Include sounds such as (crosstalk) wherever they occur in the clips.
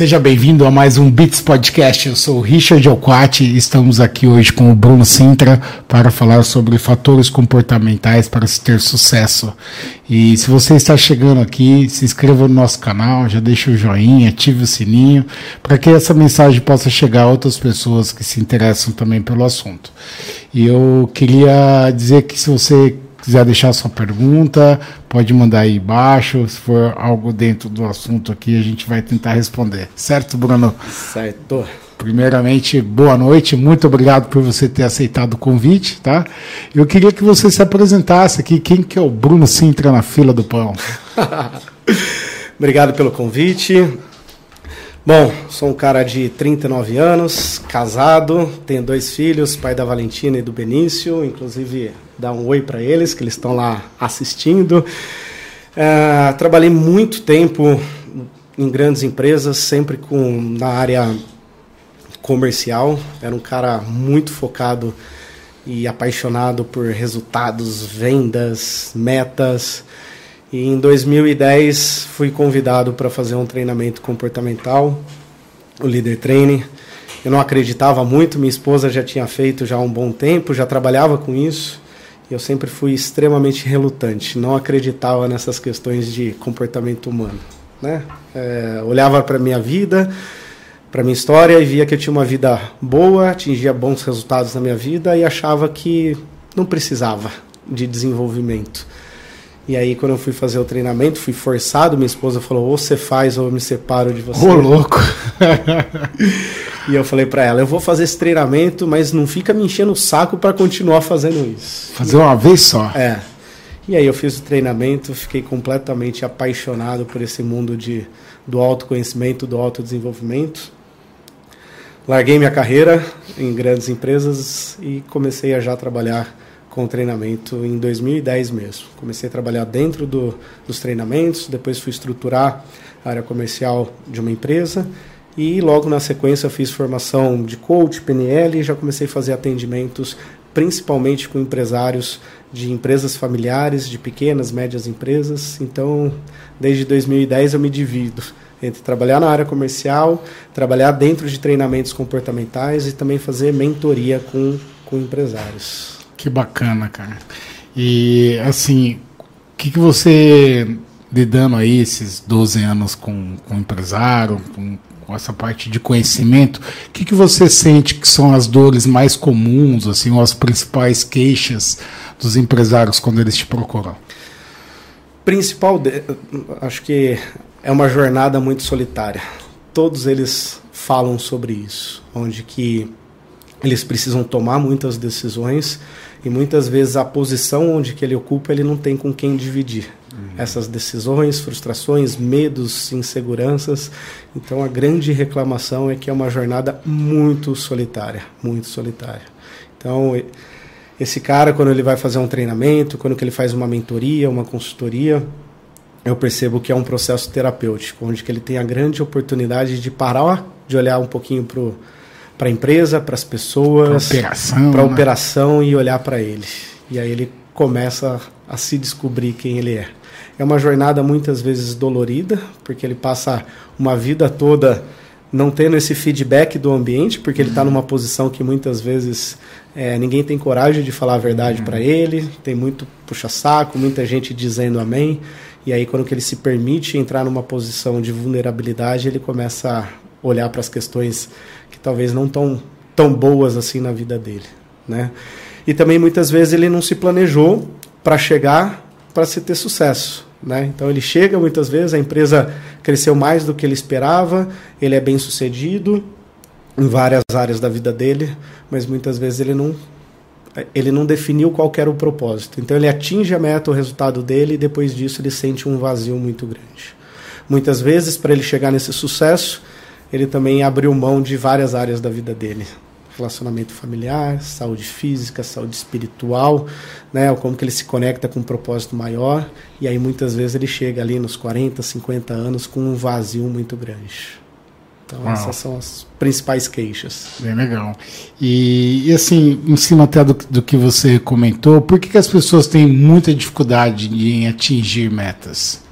Seja bem-vindo a mais um Beats Podcast. Eu sou o Richard Alquati e estamos aqui hoje com o Bruno Sintra para falar sobre fatores comportamentais para se ter sucesso. E se você está chegando aqui, se inscreva no nosso canal, já deixa o joinha, ative o sininho, para que essa mensagem possa chegar a outras pessoas que se interessam também pelo assunto. E eu queria dizer que se você quiser deixar sua pergunta, pode mandar aí embaixo. Se for algo dentro do assunto aqui, a gente vai tentar responder. Certo, Bruno? Certo. Primeiramente, boa noite, muito obrigado por você ter aceitado o convite, tá? Eu queria que você se apresentasse aqui, quem que é o Bruno Sintra na fila do pão? (laughs) obrigado pelo convite. Bom, sou um cara de 39 anos, casado, tenho dois filhos, pai da Valentina e do Benício, inclusive dar um oi para eles, que eles estão lá assistindo. É, trabalhei muito tempo em grandes empresas, sempre com na área comercial. Era um cara muito focado e apaixonado por resultados, vendas, metas. E em 2010 fui convidado para fazer um treinamento comportamental, o Leader Training. Eu não acreditava muito, minha esposa já tinha feito já há um bom tempo, já trabalhava com isso eu sempre fui extremamente relutante, não acreditava nessas questões de comportamento humano. Né? É, olhava para minha vida, para minha história e via que eu tinha uma vida boa, atingia bons resultados na minha vida e achava que não precisava de desenvolvimento. E aí, quando eu fui fazer o treinamento, fui forçado. Minha esposa falou: ou você faz ou eu me separo de você. Ô, louco! (laughs) e eu falei para ela: eu vou fazer esse treinamento, mas não fica me enchendo o saco para continuar fazendo isso. Fazer uma vez só? É. E aí, eu fiz o treinamento, fiquei completamente apaixonado por esse mundo de, do autoconhecimento, do autodesenvolvimento. Larguei minha carreira em grandes empresas e comecei a já trabalhar com treinamento em 2010 mesmo. Comecei a trabalhar dentro do, dos treinamentos, depois fui estruturar a área comercial de uma empresa e logo na sequência fiz formação de coach, PNL e já comecei a fazer atendimentos principalmente com empresários de empresas familiares, de pequenas, médias empresas. Então, desde 2010 eu me divido entre trabalhar na área comercial, trabalhar dentro de treinamentos comportamentais e também fazer mentoria com, com empresários. Que bacana, cara. E assim, o que, que você lidando aí esses 12 anos com, com empresário, com, com essa parte de conhecimento, o que, que você sente que são as dores mais comuns, assim, ou as principais queixas dos empresários quando eles te procuram? Principal, de, acho que é uma jornada muito solitária. Todos eles falam sobre isso, onde que eles precisam tomar muitas decisões e muitas vezes a posição onde que ele ocupa ele não tem com quem dividir uhum. essas decisões, frustrações, medos, inseguranças. Então a grande reclamação é que é uma jornada muito solitária, muito solitária. Então esse cara quando ele vai fazer um treinamento, quando ele faz uma mentoria, uma consultoria, eu percebo que é um processo terapêutico, onde que ele tem a grande oportunidade de parar, de olhar um pouquinho para para a empresa, para as pessoas, para operação, né? operação e olhar para ele. E aí ele começa a se descobrir quem ele é. É uma jornada muitas vezes dolorida, porque ele passa uma vida toda não tendo esse feedback do ambiente, porque ele está numa posição que muitas vezes é, ninguém tem coragem de falar a verdade para ele, tem muito puxa-saco, muita gente dizendo amém, e aí quando que ele se permite entrar numa posição de vulnerabilidade, ele começa olhar para as questões que talvez não tão tão boas assim na vida dele, né? E também muitas vezes ele não se planejou para chegar para se ter sucesso, né? Então ele chega muitas vezes, a empresa cresceu mais do que ele esperava, ele é bem sucedido em várias áreas da vida dele, mas muitas vezes ele não ele não definiu qual era o propósito. Então ele atinge a meta, o resultado dele, e depois disso ele sente um vazio muito grande. Muitas vezes, para ele chegar nesse sucesso, ele também abriu mão de várias áreas da vida dele. Relacionamento familiar, saúde física, saúde espiritual, né? Como que ele se conecta com um propósito maior. E aí muitas vezes ele chega ali nos 40, 50 anos com um vazio muito grande. Então Uau. essas são as principais queixas. Bem legal. E, e assim, em cima até do, do, que você comentou, por que, que as pessoas têm muita dificuldade em atingir metas?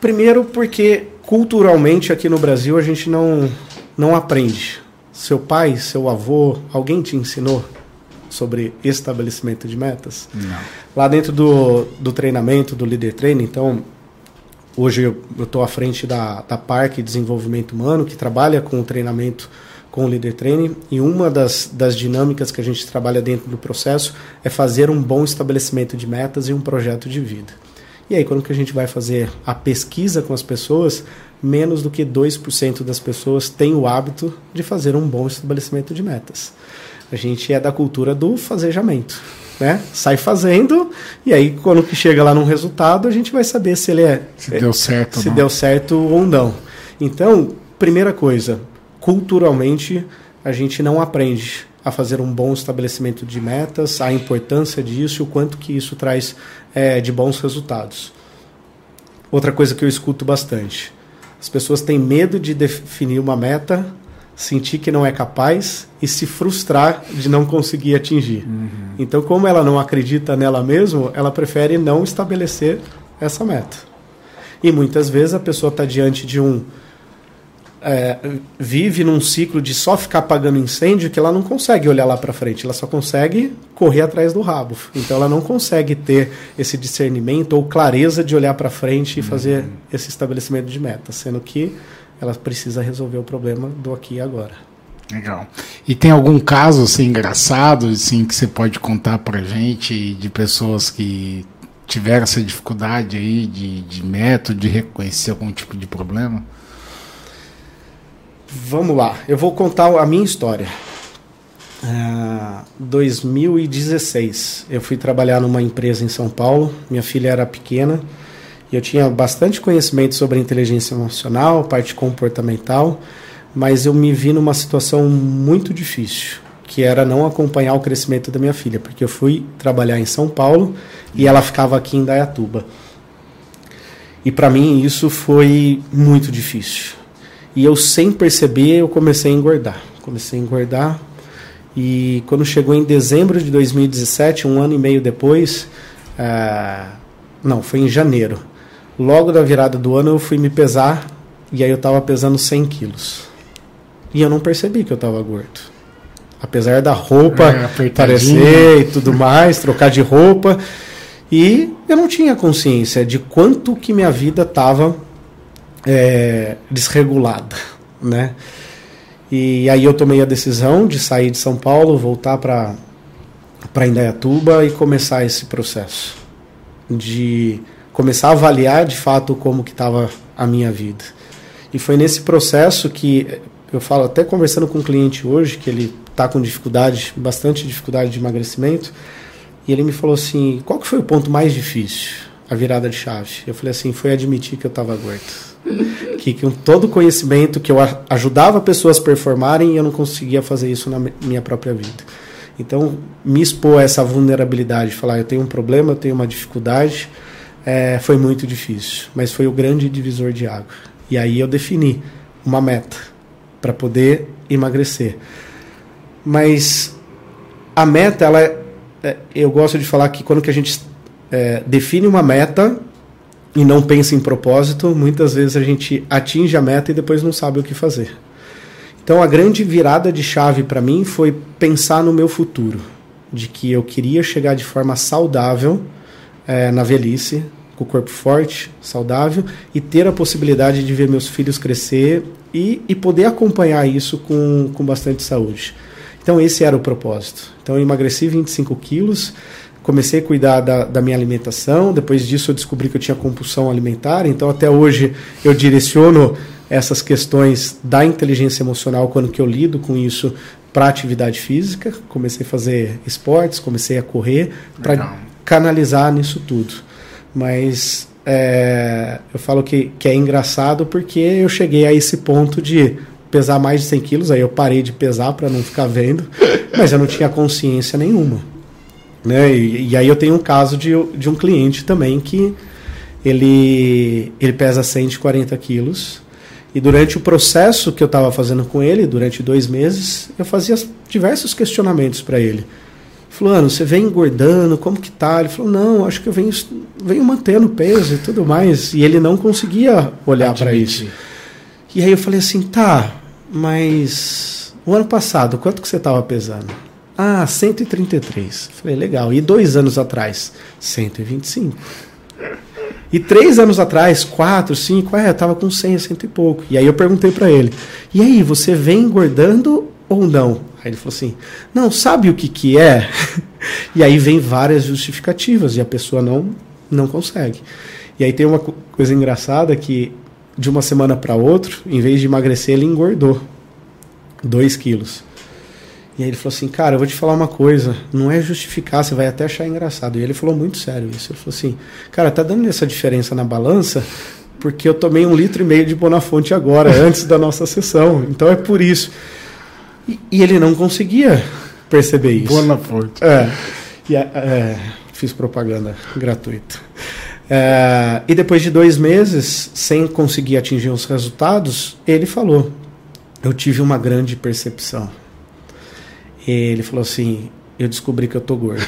Primeiro porque culturalmente aqui no Brasil a gente não, não aprende. Seu pai, seu avô, alguém te ensinou sobre estabelecimento de metas? Não. Lá dentro do, do treinamento, do líder training, então, hoje eu estou à frente da, da Parque Desenvolvimento Humano, que trabalha com o treinamento com o líder training, e uma das, das dinâmicas que a gente trabalha dentro do processo é fazer um bom estabelecimento de metas e um projeto de vida. E aí, quando que a gente vai fazer a pesquisa com as pessoas, menos do que 2% das pessoas têm o hábito de fazer um bom estabelecimento de metas. A gente é da cultura do fazejamento. Né? Sai fazendo e aí quando que chega lá num resultado a gente vai saber se ele é se deu certo, se deu certo ou não. Então, primeira coisa, culturalmente a gente não aprende a fazer um bom estabelecimento de metas, a importância disso e o quanto que isso traz é, de bons resultados. Outra coisa que eu escuto bastante: as pessoas têm medo de definir uma meta sentir que não é capaz e se frustrar de não conseguir atingir. Uhum. Então, como ela não acredita nela mesma, ela prefere não estabelecer essa meta. E muitas vezes a pessoa está diante de um. É, vive num ciclo de só ficar apagando incêndio que ela não consegue olhar lá para frente, ela só consegue correr atrás do rabo. Então ela não consegue ter esse discernimento ou clareza de olhar para frente e fazer uhum. esse estabelecimento de meta, sendo que ela precisa resolver o problema do aqui e agora. Legal. E tem algum caso assim engraçado assim que você pode contar pra gente de pessoas que tiveram essa dificuldade aí de, de método de reconhecer algum tipo de problema? Vamos lá, eu vou contar a minha história. Uh, 2016, eu fui trabalhar numa empresa em São Paulo. Minha filha era pequena eu tinha bastante conhecimento sobre inteligência emocional, parte comportamental, mas eu me vi numa situação muito difícil, que era não acompanhar o crescimento da minha filha, porque eu fui trabalhar em São Paulo e ela ficava aqui em Dayatuba. E para mim isso foi muito difícil. E eu sem perceber, eu comecei a engordar. Comecei a engordar e quando chegou em dezembro de 2017, um ano e meio depois, uh, não, foi em janeiro, Logo da virada do ano eu fui me pesar e aí eu estava pesando 100 quilos. E eu não percebi que eu estava gordo. Apesar da roupa é, parecer e tudo mais, trocar de roupa. E eu não tinha consciência de quanto que minha vida estava é, desregulada, né? E aí eu tomei a decisão de sair de São Paulo, voltar para para Indaiatuba e começar esse processo de começar a avaliar de fato como que estava a minha vida. E foi nesse processo que eu falo, até conversando com um cliente hoje, que ele está com dificuldade, bastante dificuldade de emagrecimento, e ele me falou assim, qual que foi o ponto mais difícil, a virada de chave? Eu falei assim, foi admitir que eu estava gordo. (laughs) que com todo o conhecimento que eu ajudava pessoas a performarem, eu não conseguia fazer isso na minha própria vida. Então, me expor a essa vulnerabilidade, falar, eu tenho um problema, eu tenho uma dificuldade, é, foi muito difícil, mas foi o grande divisor de água. E aí eu defini uma meta para poder emagrecer. Mas a meta, ela é, é, eu gosto de falar que quando que a gente é, define uma meta e não pensa em propósito, muitas vezes a gente atinge a meta e depois não sabe o que fazer. Então a grande virada de chave para mim foi pensar no meu futuro, de que eu queria chegar de forma saudável é, na velhice, com o corpo forte, saudável e ter a possibilidade de ver meus filhos crescer e, e poder acompanhar isso com, com bastante saúde. Então, esse era o propósito. Então, eu emagreci 25 quilos, comecei a cuidar da, da, minha alimentação. Depois disso, eu descobri que eu tinha compulsão alimentar. Então, até hoje, eu direciono essas questões da inteligência emocional quando que eu lido com isso para atividade física. Comecei a fazer esportes, comecei a correr para canalizar nisso tudo. Mas é, eu falo que, que é engraçado porque eu cheguei a esse ponto de pesar mais de 100 quilos, aí eu parei de pesar para não ficar vendo, mas eu não tinha consciência nenhuma. Né? E, e, aí eu tenho um caso de, de um cliente também que ele, ele pesa 140 quilos e durante o processo que eu estava fazendo com ele, durante dois meses, eu fazia diversos questionamentos para ele. Fulano, você vem engordando, como que tá? Ele falou, não, acho que eu venho, venho mantendo peso e tudo mais. E ele não conseguia olhar para isso. E aí eu falei assim, tá, mas o ano passado, quanto que você estava pesando? Ah, 133. Falei, legal. E dois anos atrás? 125. E três anos atrás, quatro, cinco, é, eu tava com 100, cento e pouco. E aí eu perguntei para ele, e aí, você vem engordando ou não? Aí ele falou assim, não, sabe o que que é? (laughs) e aí vem várias justificativas e a pessoa não, não consegue. E aí tem uma coisa engraçada que de uma semana para outra, em vez de emagrecer, ele engordou 2 quilos. E aí ele falou assim, cara, eu vou te falar uma coisa, não é justificar, você vai até achar engraçado. E ele falou muito sério isso. Ele falou assim, cara, tá dando essa diferença na balança porque eu tomei um litro e meio de Bonafonte agora, (laughs) antes da nossa sessão. Então é por isso. E, e ele não conseguia perceber isso. Bonafonte. É. E, é, fiz propaganda gratuita. É, e depois de dois meses, sem conseguir atingir os resultados, ele falou: Eu tive uma grande percepção ele falou assim: eu descobri que eu tô gordo.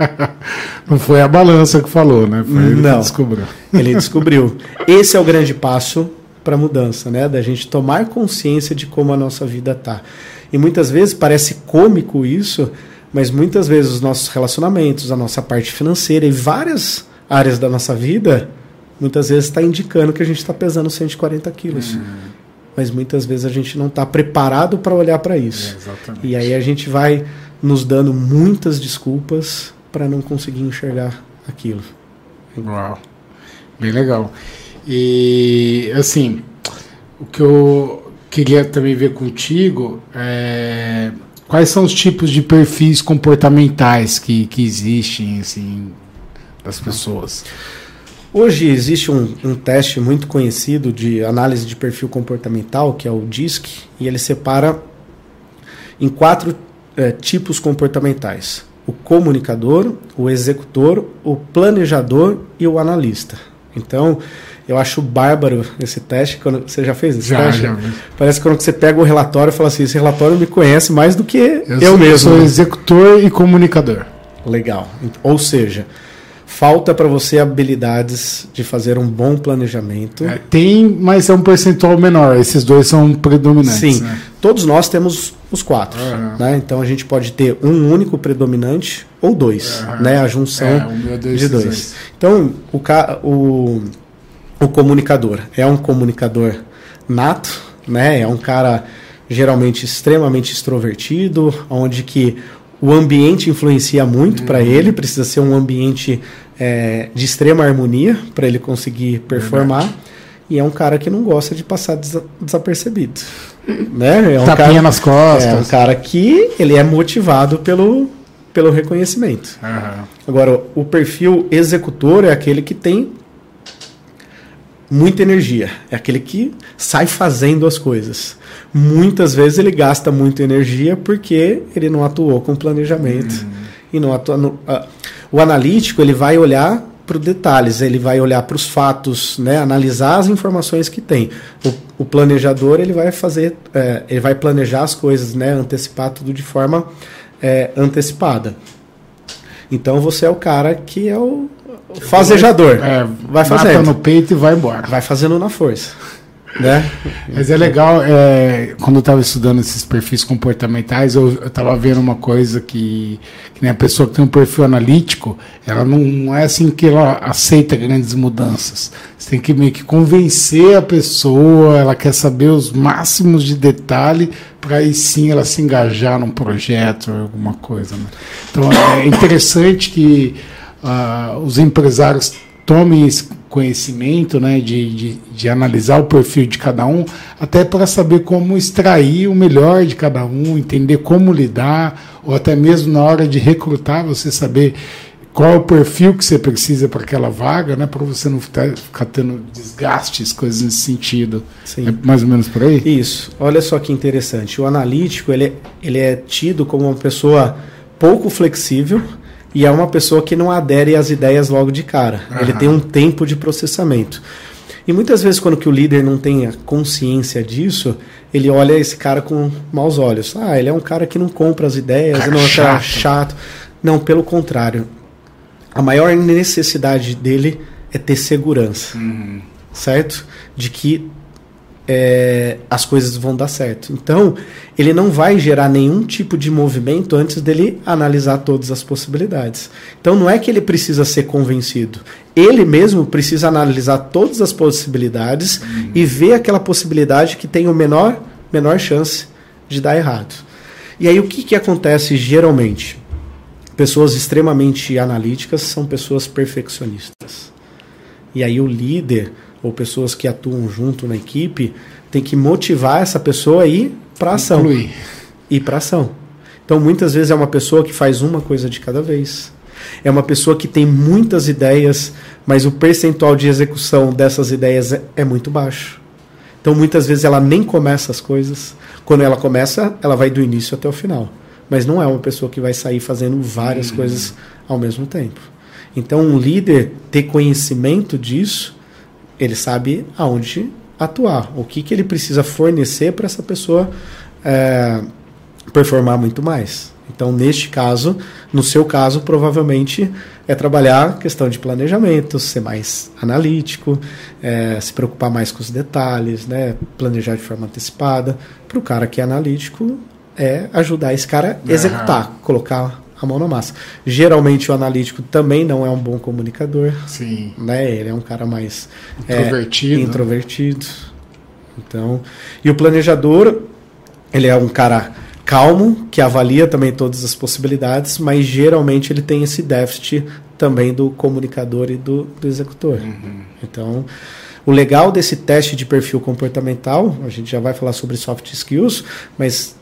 (laughs) Não foi a balança que falou, né? Foi ele Não, que descobriu. Ele descobriu. Esse é o grande passo para a mudança, né? Da gente tomar consciência de como a nossa vida tá. E muitas vezes parece cômico isso, mas muitas vezes os nossos relacionamentos, a nossa parte financeira e várias áreas da nossa vida, muitas vezes está indicando que a gente está pesando 140 quilos. Uhum mas muitas vezes a gente não está preparado para olhar para isso. É, e aí a gente vai nos dando muitas desculpas para não conseguir enxergar aquilo. Uau, bem legal. E assim, o que eu queria também ver contigo é quais são os tipos de perfis comportamentais que, que existem assim das pessoas. Hoje existe um, um, teste muito conhecido de análise de perfil comportamental, que é o DISC, e ele separa em quatro é, tipos comportamentais: o comunicador, o executor, o planejador e o analista. Então, eu acho bárbaro esse teste. Quando, você já fez esse já, teste? Já, Parece que quando você pega o relatório e fala assim: esse relatório me conhece mais do que eu, eu sou, mesmo. Eu sou executor e comunicador. Legal. Ou seja, falta para você habilidades de fazer um bom planejamento. É, tem, mas é um percentual menor. Esses dois são predominantes. Sim, né? todos nós temos os quatro. Uhum. Né? Então a gente pode ter um único predominante ou dois, uhum. né? a junção é, de dois. dois. Então o, o, o comunicador é um comunicador nato, né? é um cara geralmente extremamente extrovertido, onde que o ambiente influencia muito uhum. para ele, precisa ser um ambiente é, de extrema harmonia para ele conseguir performar. Verdade. E é um cara que não gosta de passar desapercebido. Né? É um Tapinha cara, nas costas. É um cara que ele é motivado pelo, pelo reconhecimento. Uhum. Agora, o perfil executor é aquele que tem muita energia. É aquele que sai fazendo as coisas. Muitas vezes ele gasta muita energia porque ele não atuou com planejamento uhum. E não atua no, o analítico ele vai olhar para os detalhes, ele vai olhar para os fatos, né, analisar as informações que tem. O, o planejador ele vai fazer, é, ele vai planejar as coisas, né, antecipar tudo de forma é, antecipada. Então você é o cara que é o fazejador. É, vai fazendo no peito e vai embora. Vai fazendo na força. Né? Mas é legal, é, quando eu estava estudando esses perfis comportamentais, eu estava vendo uma coisa que, que nem a pessoa que tem um perfil analítico, ela não, não, é assim que ela aceita grandes mudanças. Você tem que meio que convencer a pessoa, ela quer saber os máximos de detalhe para aí sim ela se engajar num projeto, alguma coisa. Né? Então é interessante que uh, os empresários tomem esse conhecimento, né, de, de, de, analisar o perfil de cada um, até para saber como extrair o melhor de cada um, entender como lidar, ou até mesmo na hora de recrutar, você saber qual é o perfil que você precisa para aquela vaga, né, para você não ficar, ficar, tendo desgastes, coisas nesse sentido. Sim. É mais ou menos por aí? Isso. Olha só que interessante. O analítico ele é, ele é tido como uma pessoa pouco flexível, e é uma pessoa que não adere às ideias logo de cara. Uhum. Ele tem um tempo de processamento. E muitas vezes, quando que o líder não tem a consciência disso, ele olha esse cara com maus olhos. Ah, ele é um cara que não compra as ideias, Cara não é chato. chato. Não, pelo contrário. A maior necessidade dele é ter segurança, certo? De que é, as coisas vão dar certo. Então, ele não vai gerar nenhum tipo de movimento antes dele analisar todas as possibilidades. Então, não é que ele precisa ser convencido. Ele mesmo precisa analisar todas as possibilidades e ver aquela possibilidade que tem o menor, menor chance de dar errado. E aí, o que, que acontece geralmente? Pessoas extremamente analíticas são pessoas perfeccionistas. E aí o líder ou pessoas que atuam junto na equipe tem que motivar essa pessoa a ir para ação. Incluir. Ir para ação. Então muitas vezes é uma pessoa que faz uma coisa de cada vez. É uma pessoa que tem muitas ideias, mas o percentual de execução dessas ideias é, é muito baixo. Então muitas vezes ela nem começa as coisas. Quando ela começa, ela vai do início até o final. Mas não é uma pessoa que vai sair fazendo várias coisas ao mesmo tempo. Então um líder ter conhecimento disso, ele sabe aonde atuar, o que, que ele precisa fornecer para essa pessoa é, performar muito mais. Então, neste caso, no seu caso, provavelmente é trabalhar questão de planejamento, ser mais analítico, é, se preocupar mais com os detalhes, né, planejar de forma antecipada. Para o cara que é analítico, é ajudar esse cara a executar, colocar a mão na massa. Geralmente, o analítico também não é um bom comunicador Sim. né? Ele é um cara mais é, Introvertido. introvertido. Então, e o planejador, ele é um cara calmo, que avalia também todas as possibilidades, mas geralmente ele tem esse déficit também do comunicador e do, do executor. Então, o legal desse teste de perfil comportamental, a gente já vai falar sobre soft skills, mas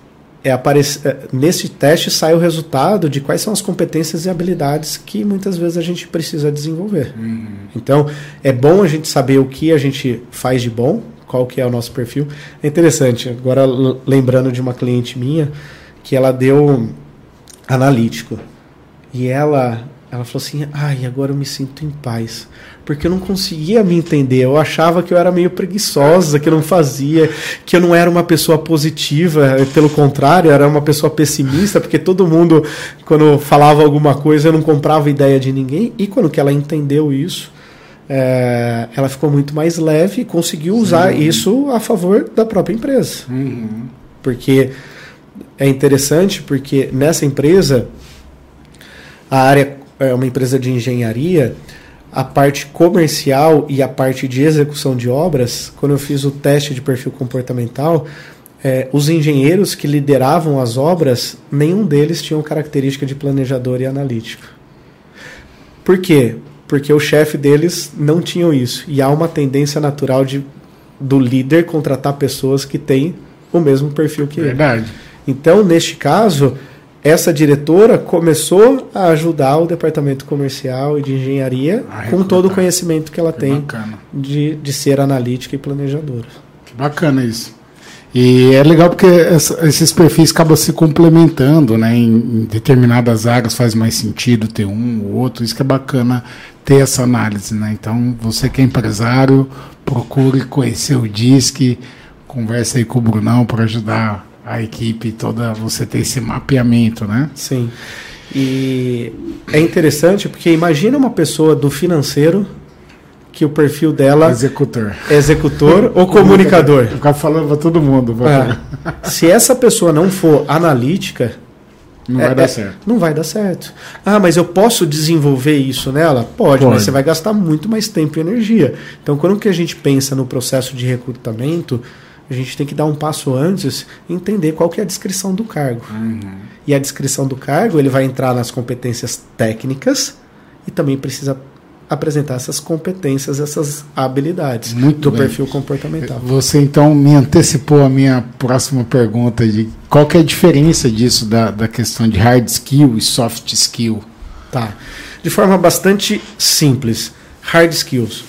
é aparec- é, nesse teste sai o resultado de quais são as competências e habilidades que muitas vezes a gente precisa desenvolver. Então, é bom a gente saber o que a gente faz de bom, qual que é o nosso perfil. É interessante, agora lembrando de uma cliente minha, que ela deu analítico. E ela, ela falou assim: ai, agora eu me sinto em paz. Porque eu não conseguia me entender. Eu achava que eu era meio preguiçosa, que eu não fazia, que eu não era uma pessoa positiva. Pelo contrário, eu era uma pessoa pessimista, porque todo mundo, quando falava alguma coisa, eu não comprava ideia de ninguém. E quando que ela entendeu isso, é, ela ficou muito mais leve e conseguiu usar isso a favor da própria empresa. Porque é interessante, porque nessa empresa, a área é uma empresa de engenharia, a parte comercial e a parte de execução de obras, quando eu fiz o teste de perfil comportamental, é, os engenheiros que lideravam as obras, nenhum deles tinham característica de planejador e analítico. Por quê? Porque o chefe deles não tinham isso. E há uma tendência natural de, do líder contratar pessoas que têm o mesmo perfil que ele. Verdade. Então, neste caso, essa diretora começou a ajudar o departamento comercial e de engenharia A com todo o conhecimento que ela Que tem bacana. de, de ser analítica e planejadora. Que bacana isso. E é legal porque essa- esses perfis acabam se complementando, né? Em, em determinadas áreas faz mais sentido ter um ou outro. Isso que é bacana ter essa análise, né? Então, você que é empresário, procure conhecer o DISC, converse aí com o Brunão para ajudar a equipe toda, você ter esse mapeamento, né? Sim. E é interessante porque imagina uma pessoa do financeiro que o perfil dela Executor. é executor ou (laughs) comunicador. Ficar falando para todo mundo. É. Se essa pessoa não for analítica, Não É, vai dar é, certo. Não vai dar certo. Ah, mas eu posso desenvolver isso nela? Pode, Pode. mas você vai gastar muito mais tempo e energia. Então, quando que a gente pensa no processo de recrutamento, a gente tem que dar um passo antes e entender qual que é a descrição do cargo. E a descrição do cargo, ele vai entrar nas competências técnicas e também precisa apresentar essas competências, essas habilidades Muito do bem. perfil comportamental. Você então me antecipou a minha próxima pergunta de qual que é a diferença disso da, da questão de hard skill e soft skill. Tá. De forma bastante simples. Hard skills.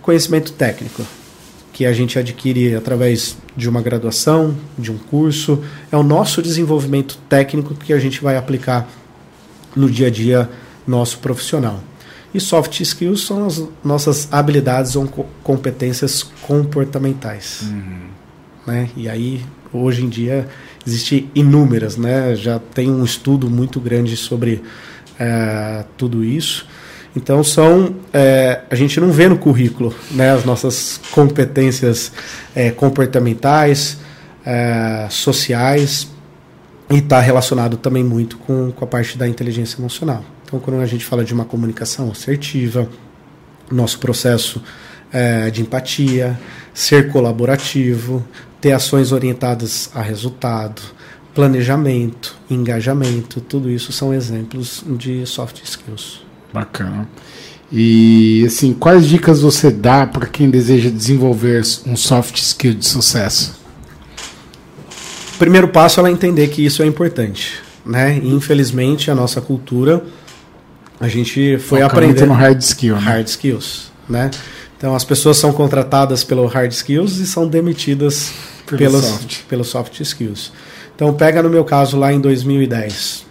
Conhecimento técnico. Que a gente adquire através de uma graduação, de um curso. É o nosso desenvolvimento técnico que a gente vai aplicar no dia a dia nosso profissional. E soft skills são as nossas habilidades ou competências comportamentais. Uhum. Né? E aí, hoje em dia, existem inúmeras, né? Já tem um estudo muito grande sobre é, tudo isso. Então são é, a gente não vê no currículo né, as nossas competências é, comportamentais, é, sociais e está relacionado também muito com, com a parte da inteligência emocional. Então quando a gente fala de uma comunicação assertiva, nosso processo é, de empatia, ser colaborativo, ter ações orientadas a resultado, planejamento, engajamento, tudo isso são exemplos de soft skills. Bacana. E assim, quais dicas você dá para quem deseja desenvolver um soft skill de sucesso? O primeiro passo é ela entender que isso é importante, né? E, infelizmente a nossa cultura a gente foi Foca aprender no hard skill, né? hard skills, né? Então as pessoas são contratadas pelo hard skills e são demitidas pelo pelos soft. pelos soft skills. Então pega no meu caso lá em 2010.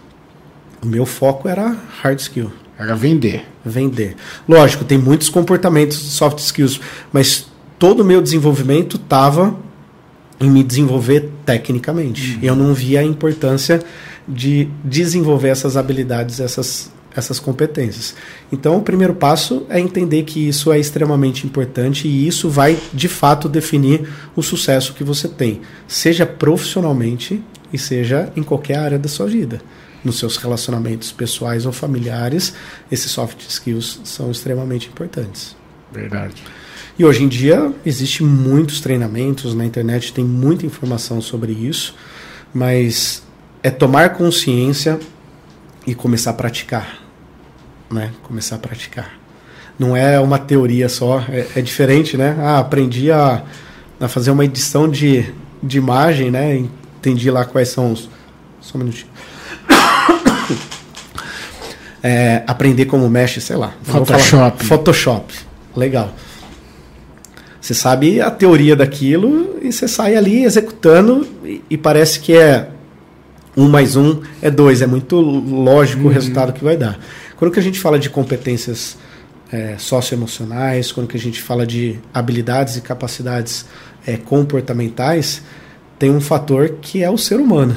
O meu foco era hard skill. Era vender. Vender. Lógico, tem muitos comportamentos de soft skills, mas todo o meu desenvolvimento estava em me desenvolver tecnicamente. Uhum. Eu não via a importância de desenvolver essas habilidades, essas, essas competências. Então, o primeiro passo é entender que isso é extremamente importante e isso vai, de fato, definir o sucesso que você tem, seja profissionalmente e seja em qualquer área da sua vida nos seus relacionamentos pessoais ou familiares, esses soft skills são extremamente importantes. Verdade. E hoje em dia existe muitos treinamentos na internet, tem muita informação sobre isso, mas é tomar consciência e começar a praticar, né? Começar a praticar. Não é uma teoria só, é, é diferente, né? Ah, aprendi a, a fazer uma edição de, de imagem, né? Entendi lá quais são os. Só um minutinho (coughs) é, aprender como mexe, sei lá. Photoshop. Photoshop. Legal. Você sabe a teoria daquilo e você sai ali executando e, e parece que é um mais um é dois. É muito lógico uhum. o resultado que vai dar. Quando que a gente fala de competências é, socioemocionais, quando que a gente fala de habilidades e capacidades é, comportamentais, tem um fator que é o ser humano.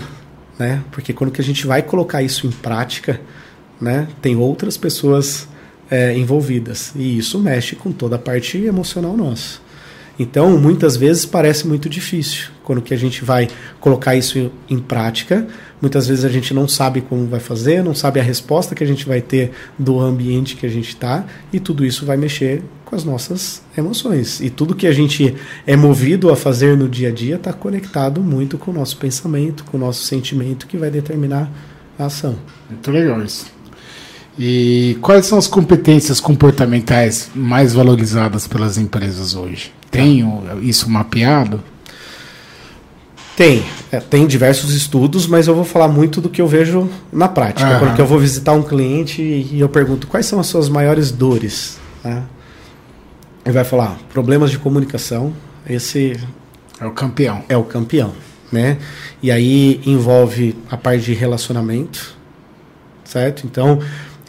Né? Porque quando que a gente vai colocar isso em prática, né? Tem outras pessoas é, envolvidas e isso mexe com toda a parte emocional nossa. Então, muitas vezes parece muito difícil quando que a gente vai colocar isso em prática. Muitas vezes a gente não sabe como vai fazer, não sabe a resposta que a gente vai ter do ambiente que a gente está, e tudo isso vai mexer com as nossas emoções. E tudo que a gente é movido a fazer no dia a dia está conectado muito com o nosso pensamento, com o nosso sentimento, que vai determinar a ação. Muito legal isso. E quais são as competências comportamentais mais valorizadas pelas empresas hoje? Tem isso mapeado? Tem, é, tem diversos estudos, mas eu vou falar muito do que eu vejo na prática. Uhum. Quando eu vou visitar um cliente e eu pergunto quais são as suas maiores dores, né? Ele vai falar problemas de comunicação. Esse é o campeão. É o campeão, né? E aí envolve a parte de relacionamento, certo? Então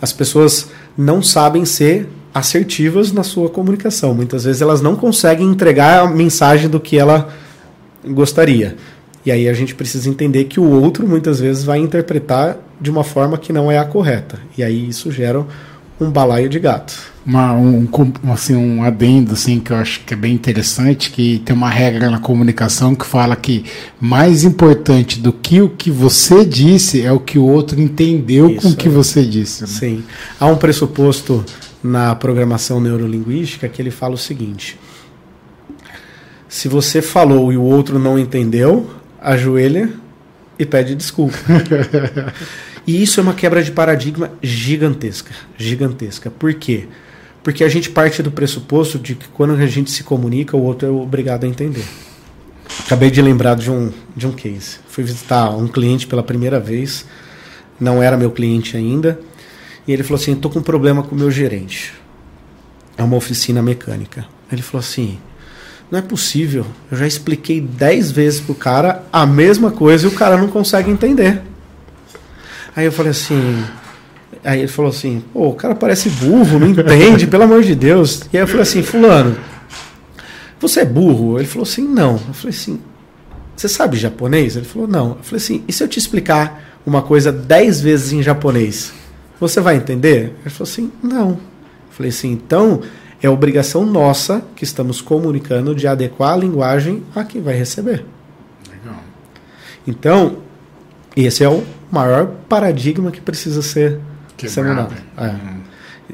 as pessoas não sabem ser assertivas na sua comunicação. Muitas vezes elas não conseguem entregar a mensagem do que ela gostaria. E aí a gente precisa entender que o outro muitas vezes vai interpretar de uma forma que não é a correta. E aí isso gera um balaio de gato. Uma, um, assim, um adendo assim, que eu acho que é bem interessante, que tem uma regra na comunicação que fala que mais importante do que o que você disse é o que o outro entendeu Isso, com o que você disse. Né? Sim. Há um pressuposto na programação neurolinguística que ele fala o seguinte: se você falou e o outro não entendeu, ajoelha e pede desculpa. (laughs) E isso é uma quebra de paradigma gigantesca. Gigantesca. Por quê? Porque a gente parte do pressuposto de que quando a gente se comunica, o outro é obrigado a entender. Acabei de lembrar de um, de um case. Fui visitar um cliente pela primeira vez, não era meu cliente ainda, e ele falou assim: estou com um problema com o meu gerente. É uma oficina mecânica. Ele falou assim: não é possível, eu já expliquei dez vezes pro cara a mesma coisa e o cara não consegue entender. Aí eu falei assim: Aí ele falou assim: pô, o cara parece burro, não entende, pelo amor de Deus. E aí eu falei assim: Fulano, você é burro? Ele falou assim: não. Eu falei assim: você sabe japonês? Ele falou: não. Eu falei assim: e se eu te explicar uma coisa dez vezes em japonês? Você vai entender? Ele falou assim: não. Eu falei assim: então é obrigação nossa que estamos comunicando de adequar a linguagem a quem vai receber. Legal. Então, esse é o maior paradigma que precisa ser seminal. É. Uhum.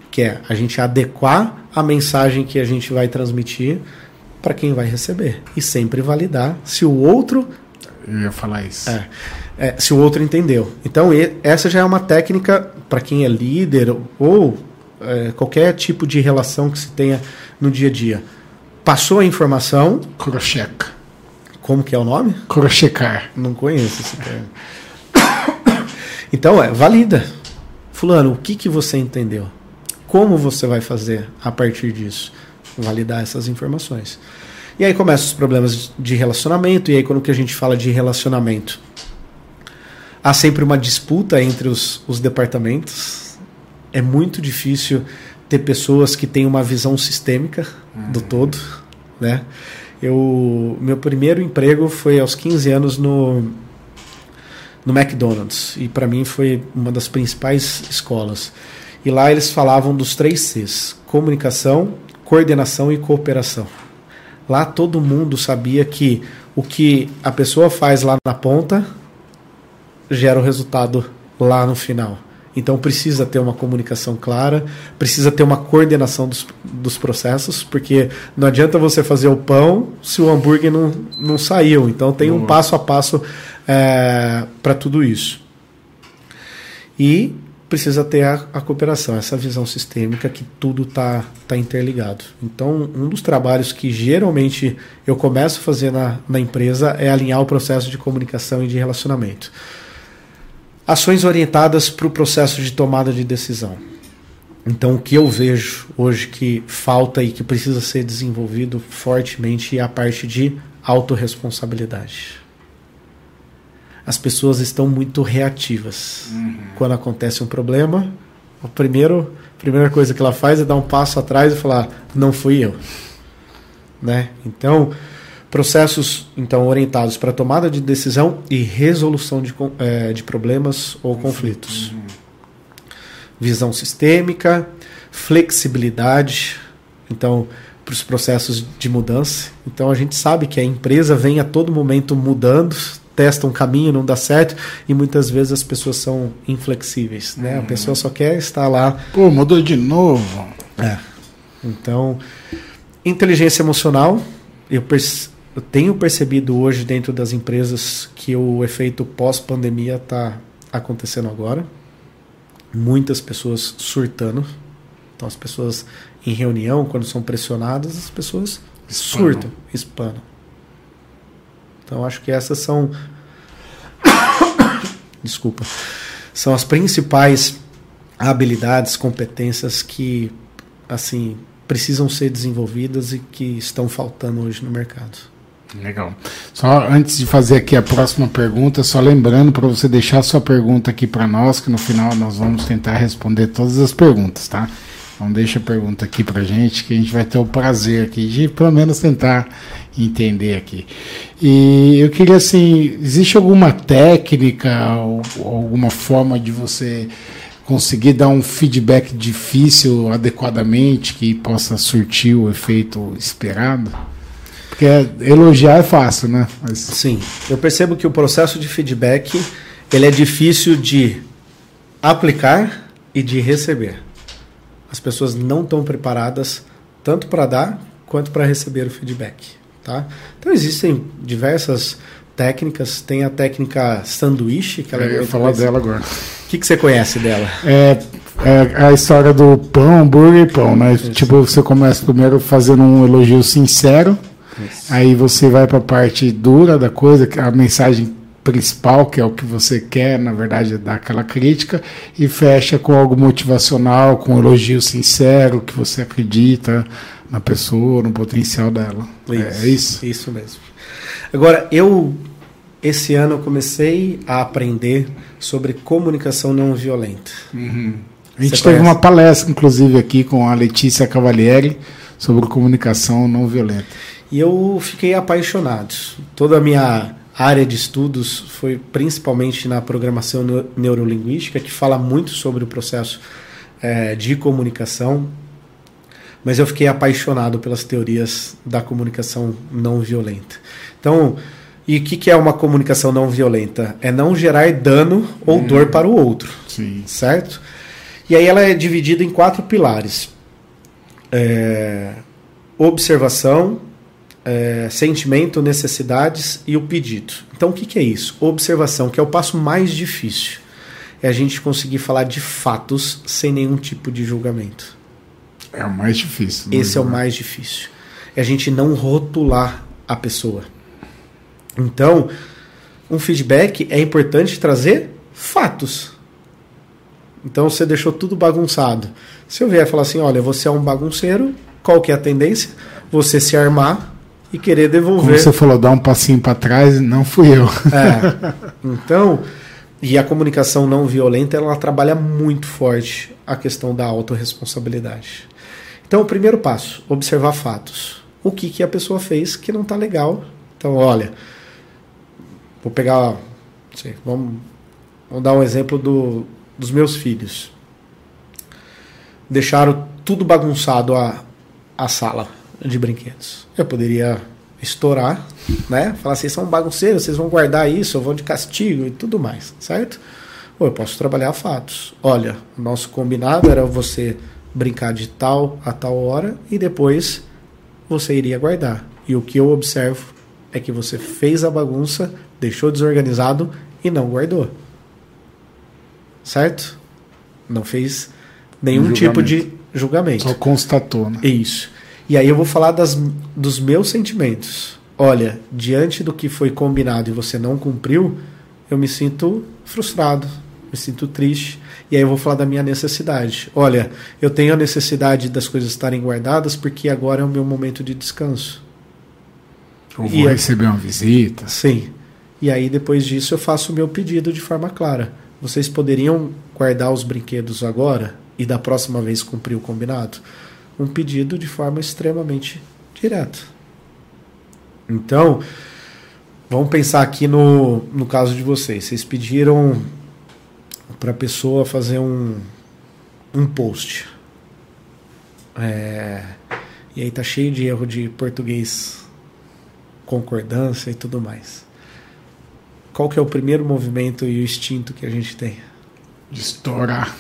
Que é a gente adequar a mensagem que a gente vai transmitir para quem vai receber. E sempre validar se o outro. Eu ia falar isso. É, é, se o outro entendeu. Então, essa já é uma técnica para quem é líder ou é, qualquer tipo de relação que se tenha no dia a dia. Passou a informação. Crocheca. Como que é o nome? Crochecar. Não conheço esse termo. (laughs) então, é, valida Fulano, o que, que você entendeu? Como você vai fazer a partir disso? Validar essas informações. E aí começam os problemas de relacionamento, e aí quando que a gente fala de relacionamento, há sempre uma disputa entre os, os departamentos. É muito difícil ter pessoas que têm uma visão sistêmica uhum. do todo, né? Eu, meu primeiro emprego foi aos 15 anos no no McDonald's e para mim foi uma das principais escolas. E lá eles falavam dos três Cs: comunicação, coordenação e cooperação. Lá todo mundo sabia que o que a pessoa faz lá na ponta gera o resultado lá no final. Então precisa ter uma comunicação clara, precisa ter uma coordenação dos, dos processos, porque não adianta você fazer o pão se o hambúrguer não, não saiu. Então tem um passo a passo é, para tudo isso. E precisa ter a, a, cooperação, essa visão sistêmica que tudo está tá interligado. Então, um dos trabalhos que geralmente eu começo a fazer na, na empresa é alinhar o processo de comunicação e de relacionamento. Ações orientadas para o processo de tomada de decisão. Então, o que eu vejo hoje que falta e que precisa ser desenvolvido fortemente é a parte de autorresponsabilidade as pessoas estão muito reativas. Uhum. Quando acontece um problema, a primeiro, a primeira coisa que ela faz é dar um passo atrás e falar: não fui eu. Né? Então, processos então orientados para tomada de decisão e resolução de, é, de problemas ou conflitos. Uhum. Visão sistêmica, flexibilidade. Então, para os processos de mudança. Então a gente sabe que a empresa vem a todo momento mudando, testa um caminho, não dá certo, e muitas vezes as pessoas são inflexíveis, né? A pessoa só quer estar lá. Pô, mudou de novo. É. Então, inteligência emocional, eu, eu tenho percebido hoje dentro das empresas que o efeito pós-pandemia está acontecendo agora. Muitas pessoas surtando. Então, as pessoas em reunião, quando são pressionadas, as pessoas surtam, espanam. Então acho que essas são (coughs) desculpa, são as principais habilidades, competências que assim precisam ser desenvolvidas e que estão faltando hoje no mercado. Legal. Só antes de fazer aqui a próxima pergunta, só lembrando para você deixar sua pergunta aqui para nós, que no final nós vamos tentar responder todas as perguntas, tá? Então deixa a pergunta aqui para gente, que a gente vai ter o prazer aqui de pelo menos tentar entender aqui. E eu queria assim, existe alguma técnica ou, ou alguma forma de você conseguir dar um feedback difícil adequadamente que possa surtir o efeito esperado? Porque elogiar é fácil, né? Mas... Sim, eu percebo que o processo de feedback ele é difícil de aplicar e de receber as pessoas não estão preparadas tanto para dar quanto para receber o feedback. Tá? Então existem diversas técnicas, tem a técnica sanduíche, que ela Eu ia falar dela agora. O que, que você conhece dela? É, é, a história do pão, hambúrguer e pão, né? Isso. Tipo, você começa primeiro fazendo um elogio sincero, Isso. aí você vai para a parte dura da coisa, a mensagem principal, que é o que você quer, na verdade, é dar aquela crítica, e fecha com algo motivacional, com um elogio sincero, que você acredita na pessoa, no potencial dela. Isso, é isso? Isso mesmo. Agora, eu, esse ano, eu comecei a aprender sobre comunicação não violenta. Uhum. A gente Você teve conhece? uma palestra, inclusive, aqui com a Letícia Cavalieri sobre comunicação não violenta. E eu fiquei apaixonado. Toda a minha área de estudos foi principalmente na programação neurolinguística, que fala muito sobre o processo é, de comunicação, mas eu fiquei apaixonado pelas teorias da comunicação não violenta. Então, e o que, que, é uma comunicação não violenta? É não gerar dano ou hum, dor para o outro, sim. certo? E aí ela é dividida em quatro pilares: é, observação, é, sentimento, necessidades e o pedido. Então, o que, que é isso? Observação, que é o passo mais difícil. É a gente conseguir falar de fatos sem nenhum tipo de julgamento. É o mais difícil. Esse é o mais difícil. É a gente não rotular a pessoa. Então, um feedback é importante trazer fatos. Então você deixou tudo bagunçado. Se eu vier falar assim, olha, você é um bagunceiro, qual que é a tendência? Você se armar e querer devolver. Como você falou, dar um passinho para trás, não fui eu. É. (laughs) Então, e a comunicação não violenta, ela trabalha muito forte a questão da autorresponsabilidade. Então, o primeiro passo, observar fatos. O que, que a pessoa fez que não está legal. Então, olha, vou pegar, sei, vamos, vamos dar um exemplo do, dos meus filhos. Deixaram tudo bagunçado a, a sala de brinquedos. Eu poderia estourar, né? Falar assim, são bagunceiros, vocês vão guardar isso, eu vou de castigo e tudo mais, certo? Ou eu posso trabalhar fatos. Olha, o nosso combinado era você brincar de tal a tal hora e depois você iria guardar. E o que eu observo é que você fez a bagunça, deixou desorganizado e não guardou. Certo? Não fez nenhum um tipo de julgamento. Só constatou, né? Isso. E aí eu vou falar das, dos meus sentimentos. Olha, diante do que foi combinado e você não cumpriu, eu me sinto frustrado, me sinto triste. E aí eu vou falar da minha necessidade. Olha, eu tenho a necessidade das coisas estarem guardadas porque agora é o meu momento de descanso. Ou vou e receber uma visita. Sim. E aí depois disso eu faço o meu pedido de forma clara. Vocês poderiam guardar os brinquedos agora e da próxima vez cumprir o combinado? Um pedido de forma extremamente direta. Então, vamos pensar aqui no, no caso de vocês. Vocês pediram para a pessoa fazer um, um post. É, e aí tá cheio de erro de português, concordância e tudo mais. Qual que é o primeiro movimento e o instinto que a gente tem? De estourar.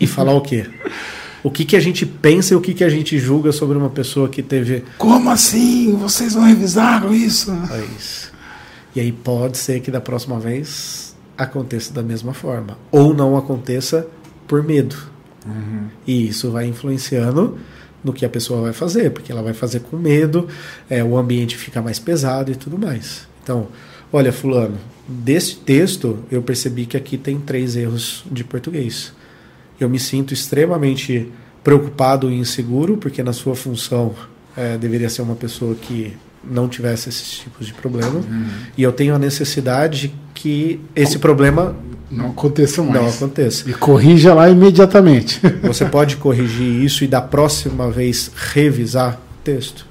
E falar o quê? (laughs) o que, que a gente pensa e o que, que a gente julga sobre uma pessoa que teve. Como assim? Vocês não revisaram isso? É isso. E aí pode ser que da próxima vez aconteça da mesma forma. Ou não aconteça por medo. Uhum. E isso vai influenciando no que a pessoa vai fazer, porque ela vai fazer com medo, é, o ambiente fica mais pesado e tudo mais. Então, olha, Fulano, desse texto eu percebi que aqui tem três erros de português eu me sinto extremamente preocupado e inseguro, porque na sua função é, deveria ser uma pessoa que não tivesse esses tipos de problema. Uhum. E eu tenho a necessidade que esse problema não aconteça mais. Não aconteça. E corrija lá imediatamente. (laughs) Você pode corrigir isso e da próxima vez revisar o texto.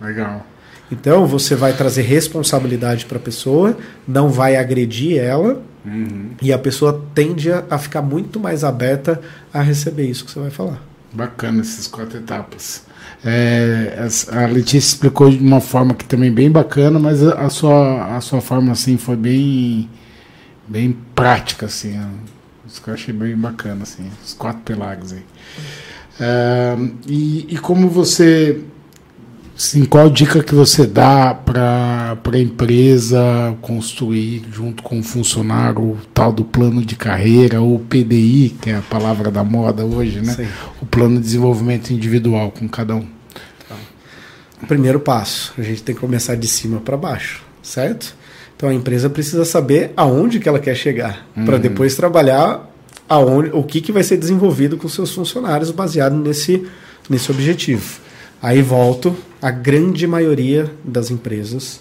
Legal. Então você vai trazer responsabilidade para a pessoa, não vai agredir ela Uhum. E a pessoa tende a ficar muito mais aberta a receber isso que você vai falar. Bacana essas quatro etapas. É, a Letícia explicou de uma forma que também bem bacana, mas a sua, a sua forma assim foi bem, bem prática assim. Isso que eu achei bem bacana assim, os quatro pilares aí. É, e, e como você Sim, qual dica que você dá para a empresa construir junto com o funcionário o tal do plano de carreira, ou PDI, que é a palavra da moda hoje, né? Sim. O plano de desenvolvimento individual com cada um. Tá. Primeiro passo, a gente tem que começar de cima para baixo, certo? Então a empresa precisa saber aonde que ela quer chegar, uhum. para depois trabalhar aonde, o que, que vai ser desenvolvido com seus funcionários baseado nesse, nesse objetivo. Aí volto, a grande maioria das empresas,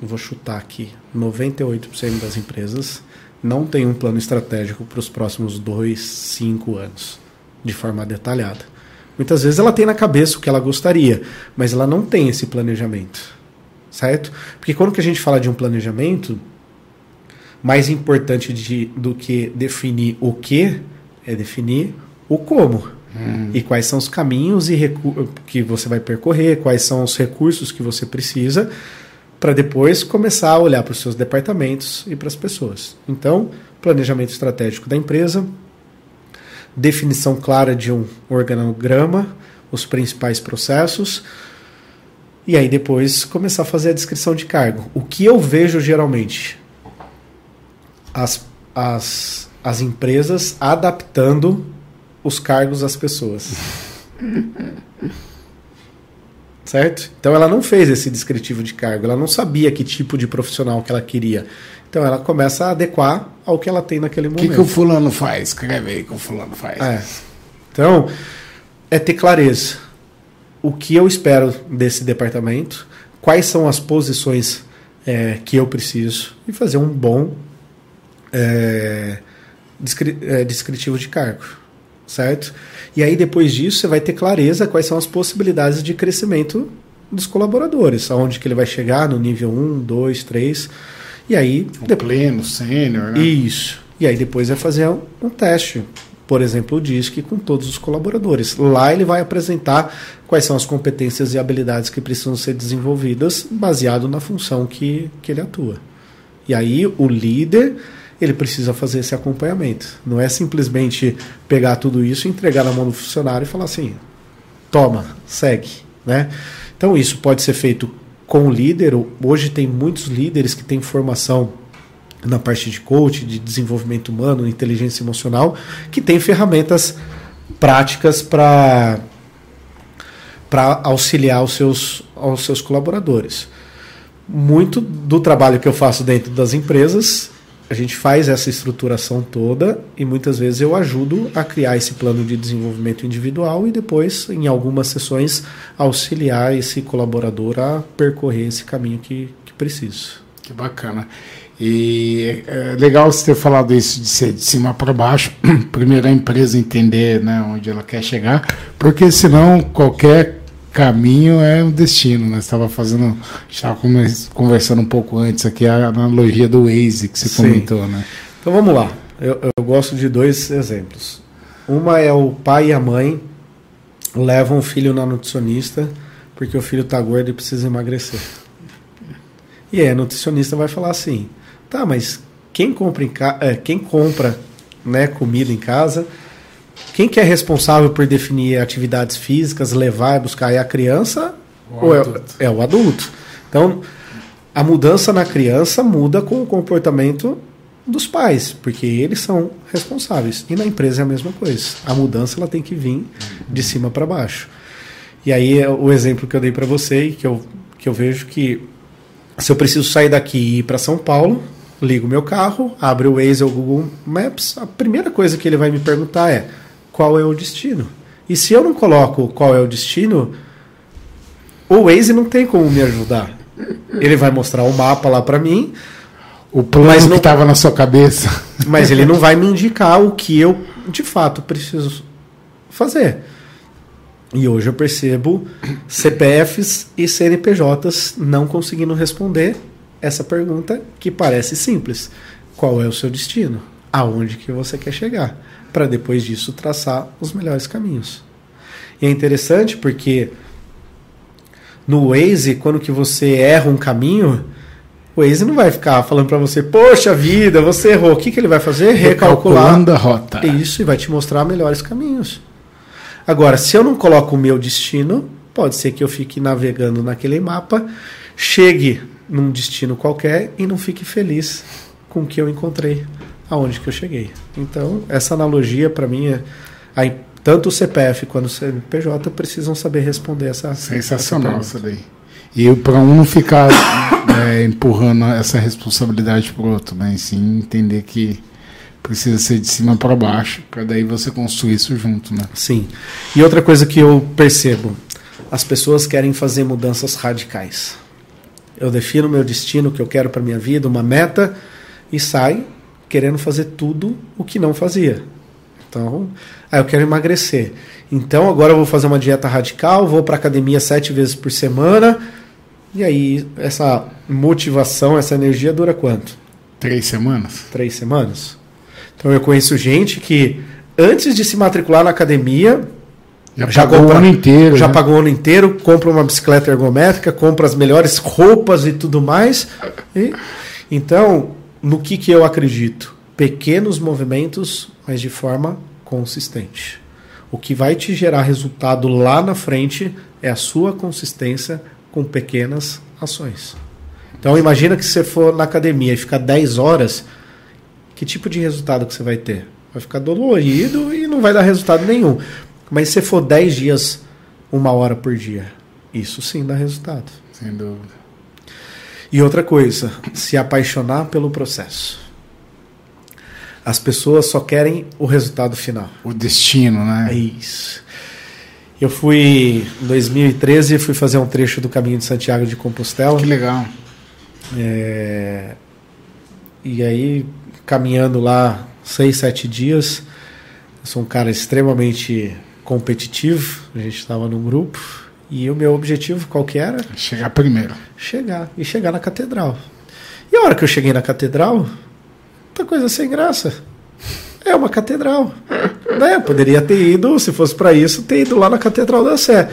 vou chutar aqui, 98% das empresas não tem um plano estratégico para os próximos dois, cinco anos, de forma detalhada. Muitas vezes ela tem na cabeça o que ela gostaria, mas ela não tem esse planejamento, certo? Porque quando que a gente fala de um planejamento, mais importante de, do que definir o que é definir o como. E quais são os caminhos e que você vai percorrer, quais são os recursos que você precisa para depois começar a olhar para os seus departamentos e para as pessoas. Então, planejamento estratégico da empresa, definição clara de um organograma, os principais processos, e aí depois começar a fazer a descrição de cargo. O que eu vejo geralmente? As, as, as empresas adaptando os cargos às pessoas. (laughs) certo? Então ela não fez esse descritivo de cargo, ela não sabia que tipo de profissional que ela queria. Então ela começa a adequar ao que ela tem naquele momento. O que, que o fulano faz? Escreve aí que o fulano faz. É. Então, é ter clareza. O que eu espero desse departamento, quais são as posições é, que eu preciso e fazer um bom é, descri é, descritivo de cargo certo? E aí depois disso você vai ter clareza quais são as possibilidades de crescimento dos colaboradores, aonde que ele vai chegar no nível 1, 2, 3, e aí... O de... pleno, sênior, né? Isso. E aí depois vai fazer um, um teste, por exemplo, o DISC com todos os colaboradores. Lá ele vai apresentar quais são as competências e habilidades que precisam ser desenvolvidas baseado na função que, que ele atua. E aí o líder ele precisa fazer esse acompanhamento. Não é simplesmente pegar tudo isso, entregar na mão do funcionário e falar assim: toma, segue. Né? Então, isso pode ser feito com o líder. Hoje tem muitos líderes que têm formação na parte de coach, de desenvolvimento humano, inteligência emocional, que têm ferramentas práticas para para auxiliar os seus, os seus colaboradores. Muito do trabalho que eu faço dentro das empresas a gente faz essa estruturação toda e muitas vezes eu ajudo a criar esse plano de desenvolvimento individual e depois, em algumas sessões, auxiliar esse colaborador a percorrer esse caminho que, que precisa. Que bacana. E é legal você ter falado isso de ser de cima para baixo. (clears throat) Primeiro a empresa entender né, onde ela quer chegar, porque senão qualquer caminho é um destino. Né? Estava fazendo, estava conversando um pouco antes aqui a analogia do Waze que você Sim. comentou, né? Então vamos lá. Eu, eu gosto de dois exemplos. Uma é o pai e a mãe levam o filho na nutricionista porque o filho está gordo e precisa emagrecer. E aí a nutricionista vai falar assim: tá, mas quem compra, em ca... É, quem compra né, comida em casa quem que é responsável por definir atividades físicas, levar e buscar? É a criança o ou é, é, o adulto? Então, a mudança na criança muda com o comportamento dos pais, porque eles são responsáveis. E na empresa é a mesma coisa. A mudança ela tem que vir de cima para baixo. E aí é o exemplo que eu dei para você, que eu, que eu vejo que se eu preciso sair daqui e ir para São Paulo, ligo meu carro, abro o Waze ou o Google Maps, a primeira coisa que ele vai me perguntar é qual é o destino. E se eu não coloco qual é o destino, o Waze não tem como me ajudar. Ele vai mostrar o mapa lá para mim, o plano mas não estava na sua cabeça. Mas ele não vai me indicar o que eu de fato preciso fazer. E hoje eu percebo CPFs e CNPJs não conseguindo responder essa pergunta que parece simples. Qual é o seu destino? Aonde que você quer chegar? Para depois disso traçar os melhores caminhos. E é interessante porque no Waze, quando que você erra um caminho, o Waze não vai ficar falando para você, poxa vida, você errou. O que, que ele vai fazer? Recalcular a rota. Isso, e vai te mostrar melhores caminhos. Agora, se eu não coloco o meu destino, pode ser que eu fique navegando naquele mapa, chegue num destino qualquer e não fique feliz com o que eu encontrei aonde que eu cheguei. Então, essa analogia para mim é a, tanto o CPF quanto o CNPJ precisam saber responder essa sensacional essa daí. E para um não ficar é, empurrando essa responsabilidade para o outro, né? E sim entender que precisa ser de cima para baixo, para daí você construir isso junto, né? Sim. E outra coisa que eu percebo, as pessoas querem fazer mudanças radicais. Eu defino meu destino, o que eu quero para minha vida, uma meta e sai querendo fazer tudo o que não fazia. Então, aí eu quero emagrecer. Então agora eu vou fazer uma dieta radical, vou para academia sete vezes por semana. E aí essa motivação, essa energia dura quanto? Três semanas. Três semanas. Então eu conheço gente que antes de se matricular na academia já, já pagou compra, o ano inteiro. Já né? pagou o ano inteiro, compra uma bicicleta ergométrica, compra as melhores roupas e tudo mais. E, então, no que, que eu acredito? Pequenos movimentos, mas de forma consistente. O que vai te gerar resultado lá na frente é a sua consistência com pequenas ações. Então imagina que você for na academia e ficar 10 horas, que tipo de resultado que você vai ter? Vai ficar dolorido e não vai dar resultado nenhum. Mas se for 10 dias, uma hora por dia, isso sim dá resultado. Sem dúvida. E outra coisa, se apaixonar pelo processo. As pessoas só querem o resultado final. O destino, né? É isso. Eu fui em 2013 fui fazer um trecho do Caminho de Santiago de Compostela. Que legal. É... E aí, caminhando lá seis, sete dias, eu sou um cara extremamente competitivo. A gente estava num grupo e o meu objetivo qual que era? Chegar primeiro. Chegar e chegar na catedral. E a hora que eu cheguei na catedral, tá coisa sem graça. É uma catedral. (laughs) né? Poderia ter ido, se fosse para isso, ter ido lá na Catedral da Sé.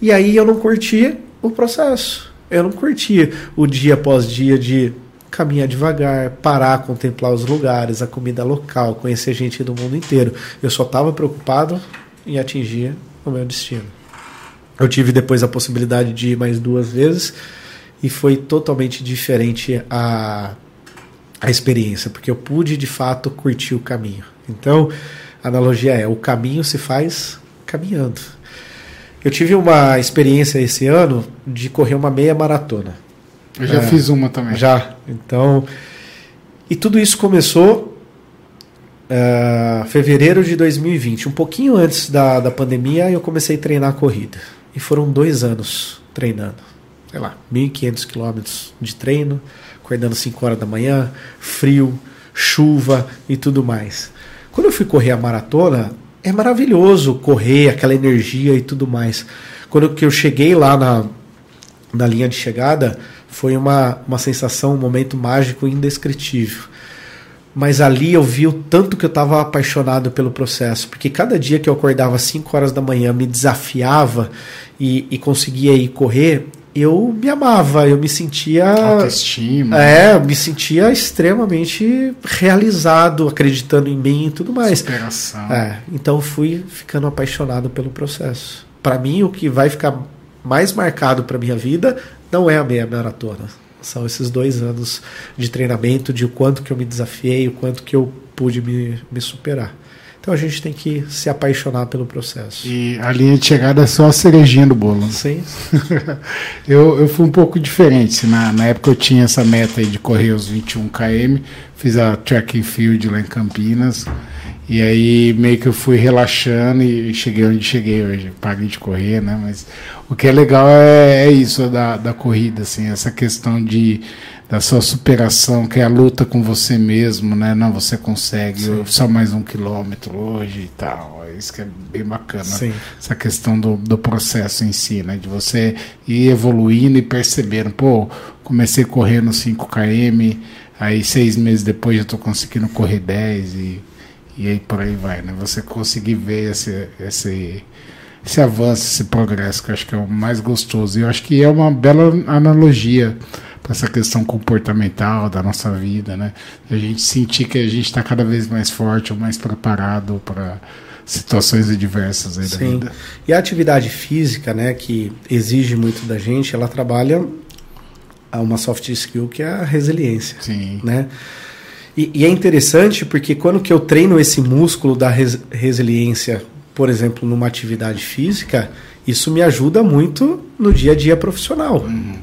E aí eu não curti o processo. Eu não curti o dia após dia de caminhar devagar, parar, contemplar os lugares, a comida local, conhecer gente do mundo inteiro. Eu só estava preocupado em atingir o meu destino. Eu tive depois a possibilidade de ir mais duas vezes e foi totalmente diferente a, a experiência, porque eu pude de fato curtir o caminho. Então, a analogia é: o caminho se faz caminhando. Eu tive uma experiência esse ano de correr uma meia maratona. Eu já é, fiz uma também. Já. Então. E tudo isso começou em uh, fevereiro de 2020. Um pouquinho antes da, da pandemia, eu comecei a treinar a corrida. E foram dois anos treinando. Sei lá, 1.500 quilômetros de treino, acordando 5 horas da manhã, frio, chuva e tudo mais. Quando eu fui correr a maratona, é maravilhoso correr, aquela energia e tudo mais. Quando eu cheguei lá na, na linha de chegada, foi uma, uma sensação, um momento mágico indescritível. Mas ali eu vi o tanto que eu estava apaixonado pelo processo, porque cada dia que eu acordava às 5 horas da manhã, me desafiava e, e conseguia ir correr, eu me amava, eu me sentia. Autoestima. É, eu me sentia extremamente realizado, acreditando em mim e tudo mais. Inspiração. É, então fui ficando apaixonado pelo processo. Para mim, o que vai ficar mais marcado para minha vida não é a meia maratona. São esses dois anos de treinamento, de o quanto que eu me desafiei, o quanto que eu pude me, me superar. Então a gente tem que se apaixonar pelo processo. E a linha de chegada é só a cerejinha do bolo. Sim. (laughs) eu, eu fui um pouco diferente. Na, na época eu tinha essa meta de correr os 21 km, fiz a track and field lá em Campinas. E aí meio que eu fui relaxando e cheguei onde cheguei hoje. Parei de correr, né? Mas o que é legal é, é isso da, da corrida, assim, essa questão de da sua superação, que é a luta com você mesmo, né? Não, você consegue Sim. só mais um quilômetro hoje e tal. É isso que é bem bacana. Sim. Essa questão do, do processo em si, né? De você ir evoluindo e percebendo, pô, comecei correndo 5 km, aí seis meses depois eu tô conseguindo correr 10 e, e aí por aí vai, né? Você conseguir ver esse, esse esse avanço, esse progresso, que eu acho que é o mais gostoso. E eu acho que é uma bela analogia para essa questão comportamental da nossa vida, né? A gente sentir que a gente está cada vez mais forte ou mais preparado para situações adversas aí da Sim. vida. E a atividade física, né, que exige muito da gente, ela trabalha uma soft skill que é a resiliência, Sim. né? E, e, é interessante porque quando que eu treino esse músculo da res, resiliência, por exemplo, numa atividade física, isso me ajuda muito no dia a dia profissional. Uhum.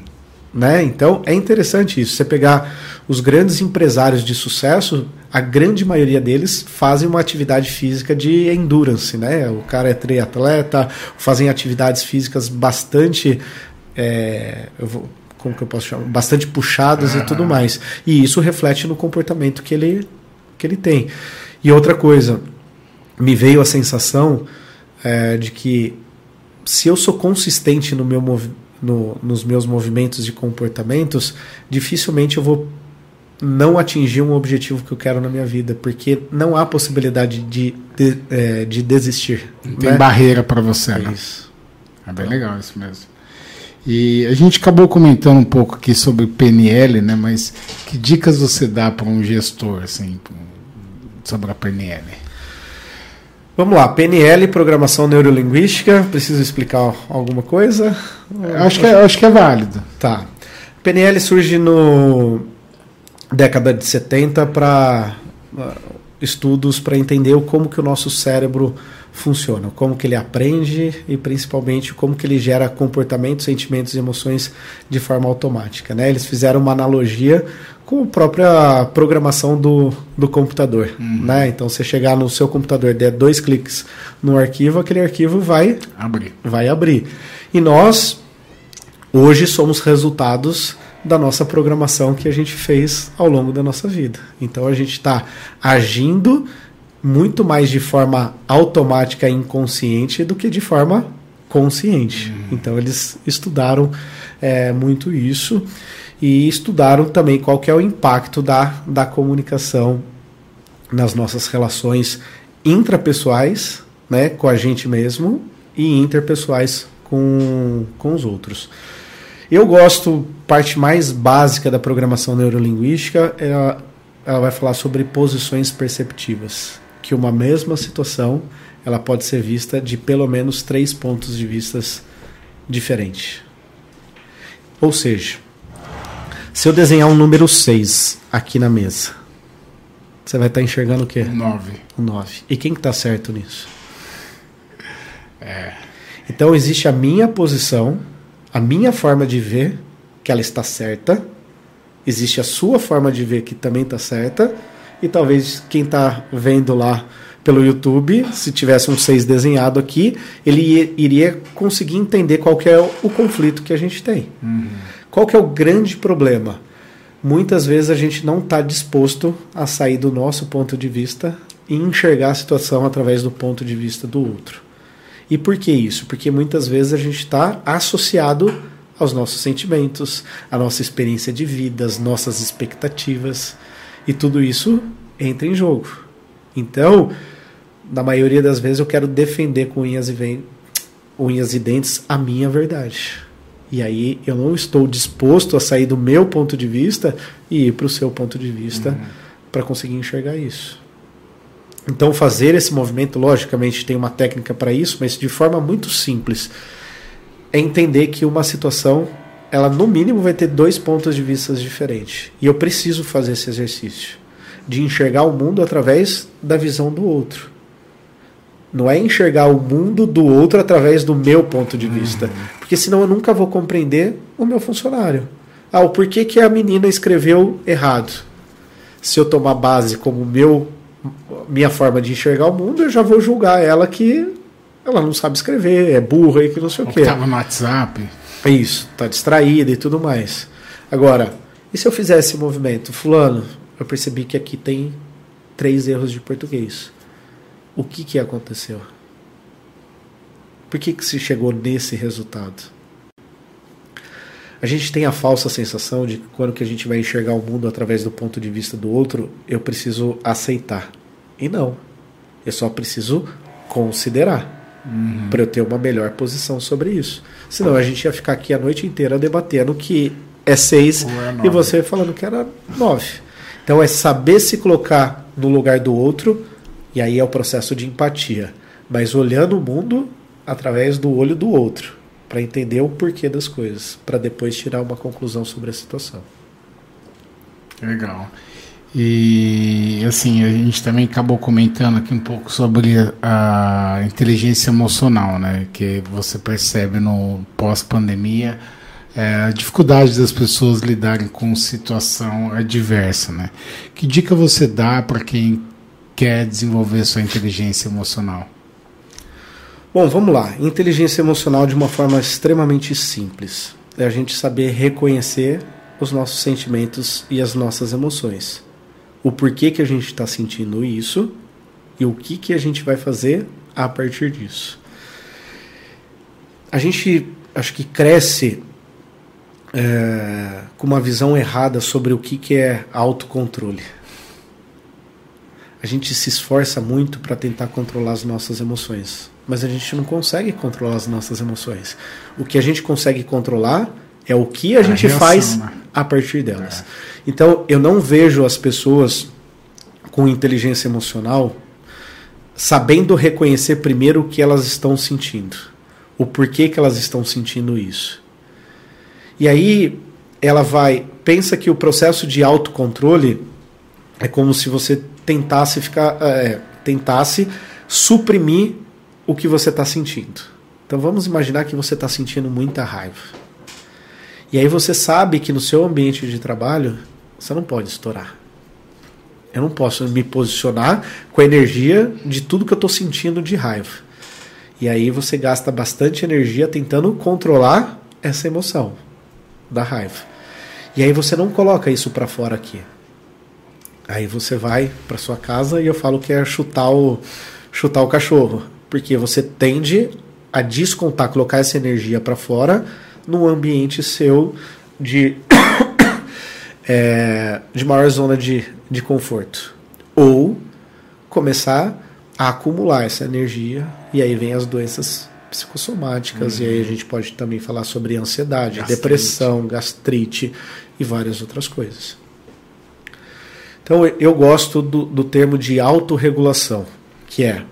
Né? Então é interessante isso. Você pegar os grandes empresários de sucesso, a grande maioria deles fazem uma atividade física de endurance. Né? O cara é triatleta, fazem atividades físicas bastante. É, eu vou, como que eu posso chamar? Bastante puxadas e tudo mais. E isso reflete no comportamento que ele que ele tem. E outra coisa, me veio a sensação é, de que se eu sou consistente no meu no, nos meus movimentos e comportamentos, dificilmente eu vou não atingir um objetivo que eu quero na minha vida, porque não há possibilidade de, de, é, de desistir. Não tem né? barreira para você, é né? Isso. É bem legal isso mesmo. E a gente acabou comentando um pouco aqui sobre PNL, né? Mas que dicas você dá para um gestor, assim, sobre a PNL? Vamos lá, PNL, Programação Neurolinguística. Preciso explicar alguma coisa? Acho que é, acho que é válido. Tá. PNL surge no década de 70 para uh, estudos para entender como que o nosso cérebro funciona, como que ele aprende e principalmente como que ele gera comportamentos, sentimentos e emoções de forma automática. Né? Eles fizeram uma analogia com a própria programação do, do computador. Uhum. Né? Então, você chegar no seu computador, der dois cliques no arquivo, aquele arquivo vai abrir. Vai abrir. E nós, hoje, somos resultados da nossa programação que a gente fez ao longo da nossa vida. Então, a gente está agindo muito mais de forma automática e inconsciente do que de forma consciente. Uhum. Então, eles estudaram é, muito isso e estudaram também qual que é o impacto da, da comunicação nas nossas relações intrapessoais, né, com a gente mesmo e interpessoais com, com os outros. Eu gosto, parte mais básica da programação neurolinguística, ela, ela vai falar sobre posições perceptivas, que uma mesma situação ela pode ser vista de pelo menos três pontos de vistas diferentes. Ou seja, se eu desenhar um número 6 aqui na mesa, você vai estar enxergando o quê? Um 9. Um 9. E quem que está certo nisso? É. Então existe a minha posição, a minha forma de ver, que ela está certa. Existe a sua forma de ver que também está certa. E talvez quem está vendo lá pelo YouTube, se tivesse um 6 desenhado aqui, ele iria conseguir entender qual é o conflito que a gente tem. Uhum. Qual que é o grande problema? Muitas vezes a gente não está disposto a sair do nosso ponto de vista e enxergar a situação através do ponto de vista do outro. E por que isso? Porque muitas vezes a gente está associado aos nossos sentimentos, à nossa experiência de vida, às nossas expectativas. E tudo isso entra em jogo. Então, na maioria das vezes, eu quero defender com unhas e, unhas e dentes a minha verdade. E aí eu não estou disposto a sair do meu ponto de vista e ir para o seu ponto de vista uhum. para conseguir enxergar isso. Então, fazer esse movimento, logicamente, tem uma técnica para isso, mas de forma muito simples. É entender que uma situação, ela no mínimo vai ter dois pontos de vista diferentes. E eu preciso fazer esse exercício de enxergar o mundo através da visão do outro. Não é enxergar o mundo do outro através do meu ponto de vista. Uhum. Porque senão eu nunca vou compreender o meu funcionário. Ah, o porquê que a menina escreveu errado. Se eu tomar base como meu minha forma de enxergar o mundo, eu já vou julgar ela que ela não sabe escrever, é burra e que não sei o, quê. Estava no WhatsApp. É isso, tá distraída e tudo mais. Agora, e se eu fizesse esse movimento? Fulano, eu percebi que aqui tem três erros de português o que, que aconteceu? Por que, que se chegou nesse resultado? A gente tem a falsa sensação de que quando que a gente vai enxergar o mundo através do ponto de vista do outro, eu preciso aceitar. E não. Eu só preciso considerar uhum. para eu ter uma melhor posição sobre isso. Senão a gente ia ficar aqui a noite inteira debatendo que é seis é e você falando que era nove. Então é saber se colocar no lugar do outro e aí é o processo de empatia, mas olhando o mundo através do olho do outro, para entender o porquê das coisas, para depois tirar uma conclusão sobre a situação. Legal. E assim, a gente também acabou comentando aqui um pouco sobre a inteligência emocional, né? Que você percebe no pós-pandemia é, a dificuldade das pessoas lidarem com situação adversa, né? Que dica você dá para quem quer desenvolver sua inteligência emocional? Bom, vamos lá. Inteligência emocional de uma forma extremamente simples. É a gente saber reconhecer os nossos sentimentos e as nossas emoções. O porquê que a gente está sentindo isso e o que, que a gente vai fazer a partir disso. A gente acho que cresce é, com uma visão errada sobre o que, que é autocontrole. A gente se esforça muito para tentar controlar as nossas emoções, mas a gente não consegue controlar as nossas emoções. O que a gente consegue controlar é o que a, a gente reação, faz né? a partir delas. É. Então, eu não vejo as pessoas com inteligência emocional sabendo reconhecer primeiro o que elas estão sentindo, o porquê que elas estão sentindo isso. E aí ela vai, pensa que o processo de autocontrole é como se você tentasse ficar, é, tentasse suprimir o que você está sentindo. Então vamos imaginar que você está sentindo muita raiva. E aí você sabe que no seu ambiente de trabalho você não pode estourar. Eu não posso me posicionar com a energia de tudo que eu estou sentindo de raiva. E aí você gasta bastante energia tentando controlar essa emoção da raiva. E aí você não coloca isso para fora aqui. Aí você vai para sua casa e eu falo que é chutar o chutar o cachorro, porque você tende a descontar, colocar essa energia para fora no ambiente seu de (coughs) é, de maior zona de, de conforto. Ou começar a acumular essa energia e aí vem as doenças psicossomáticas uhum. e aí a gente pode também falar sobre ansiedade, gastrite. depressão, gastrite e várias outras coisas. Então eu gosto do, do termo de autorregulação, que é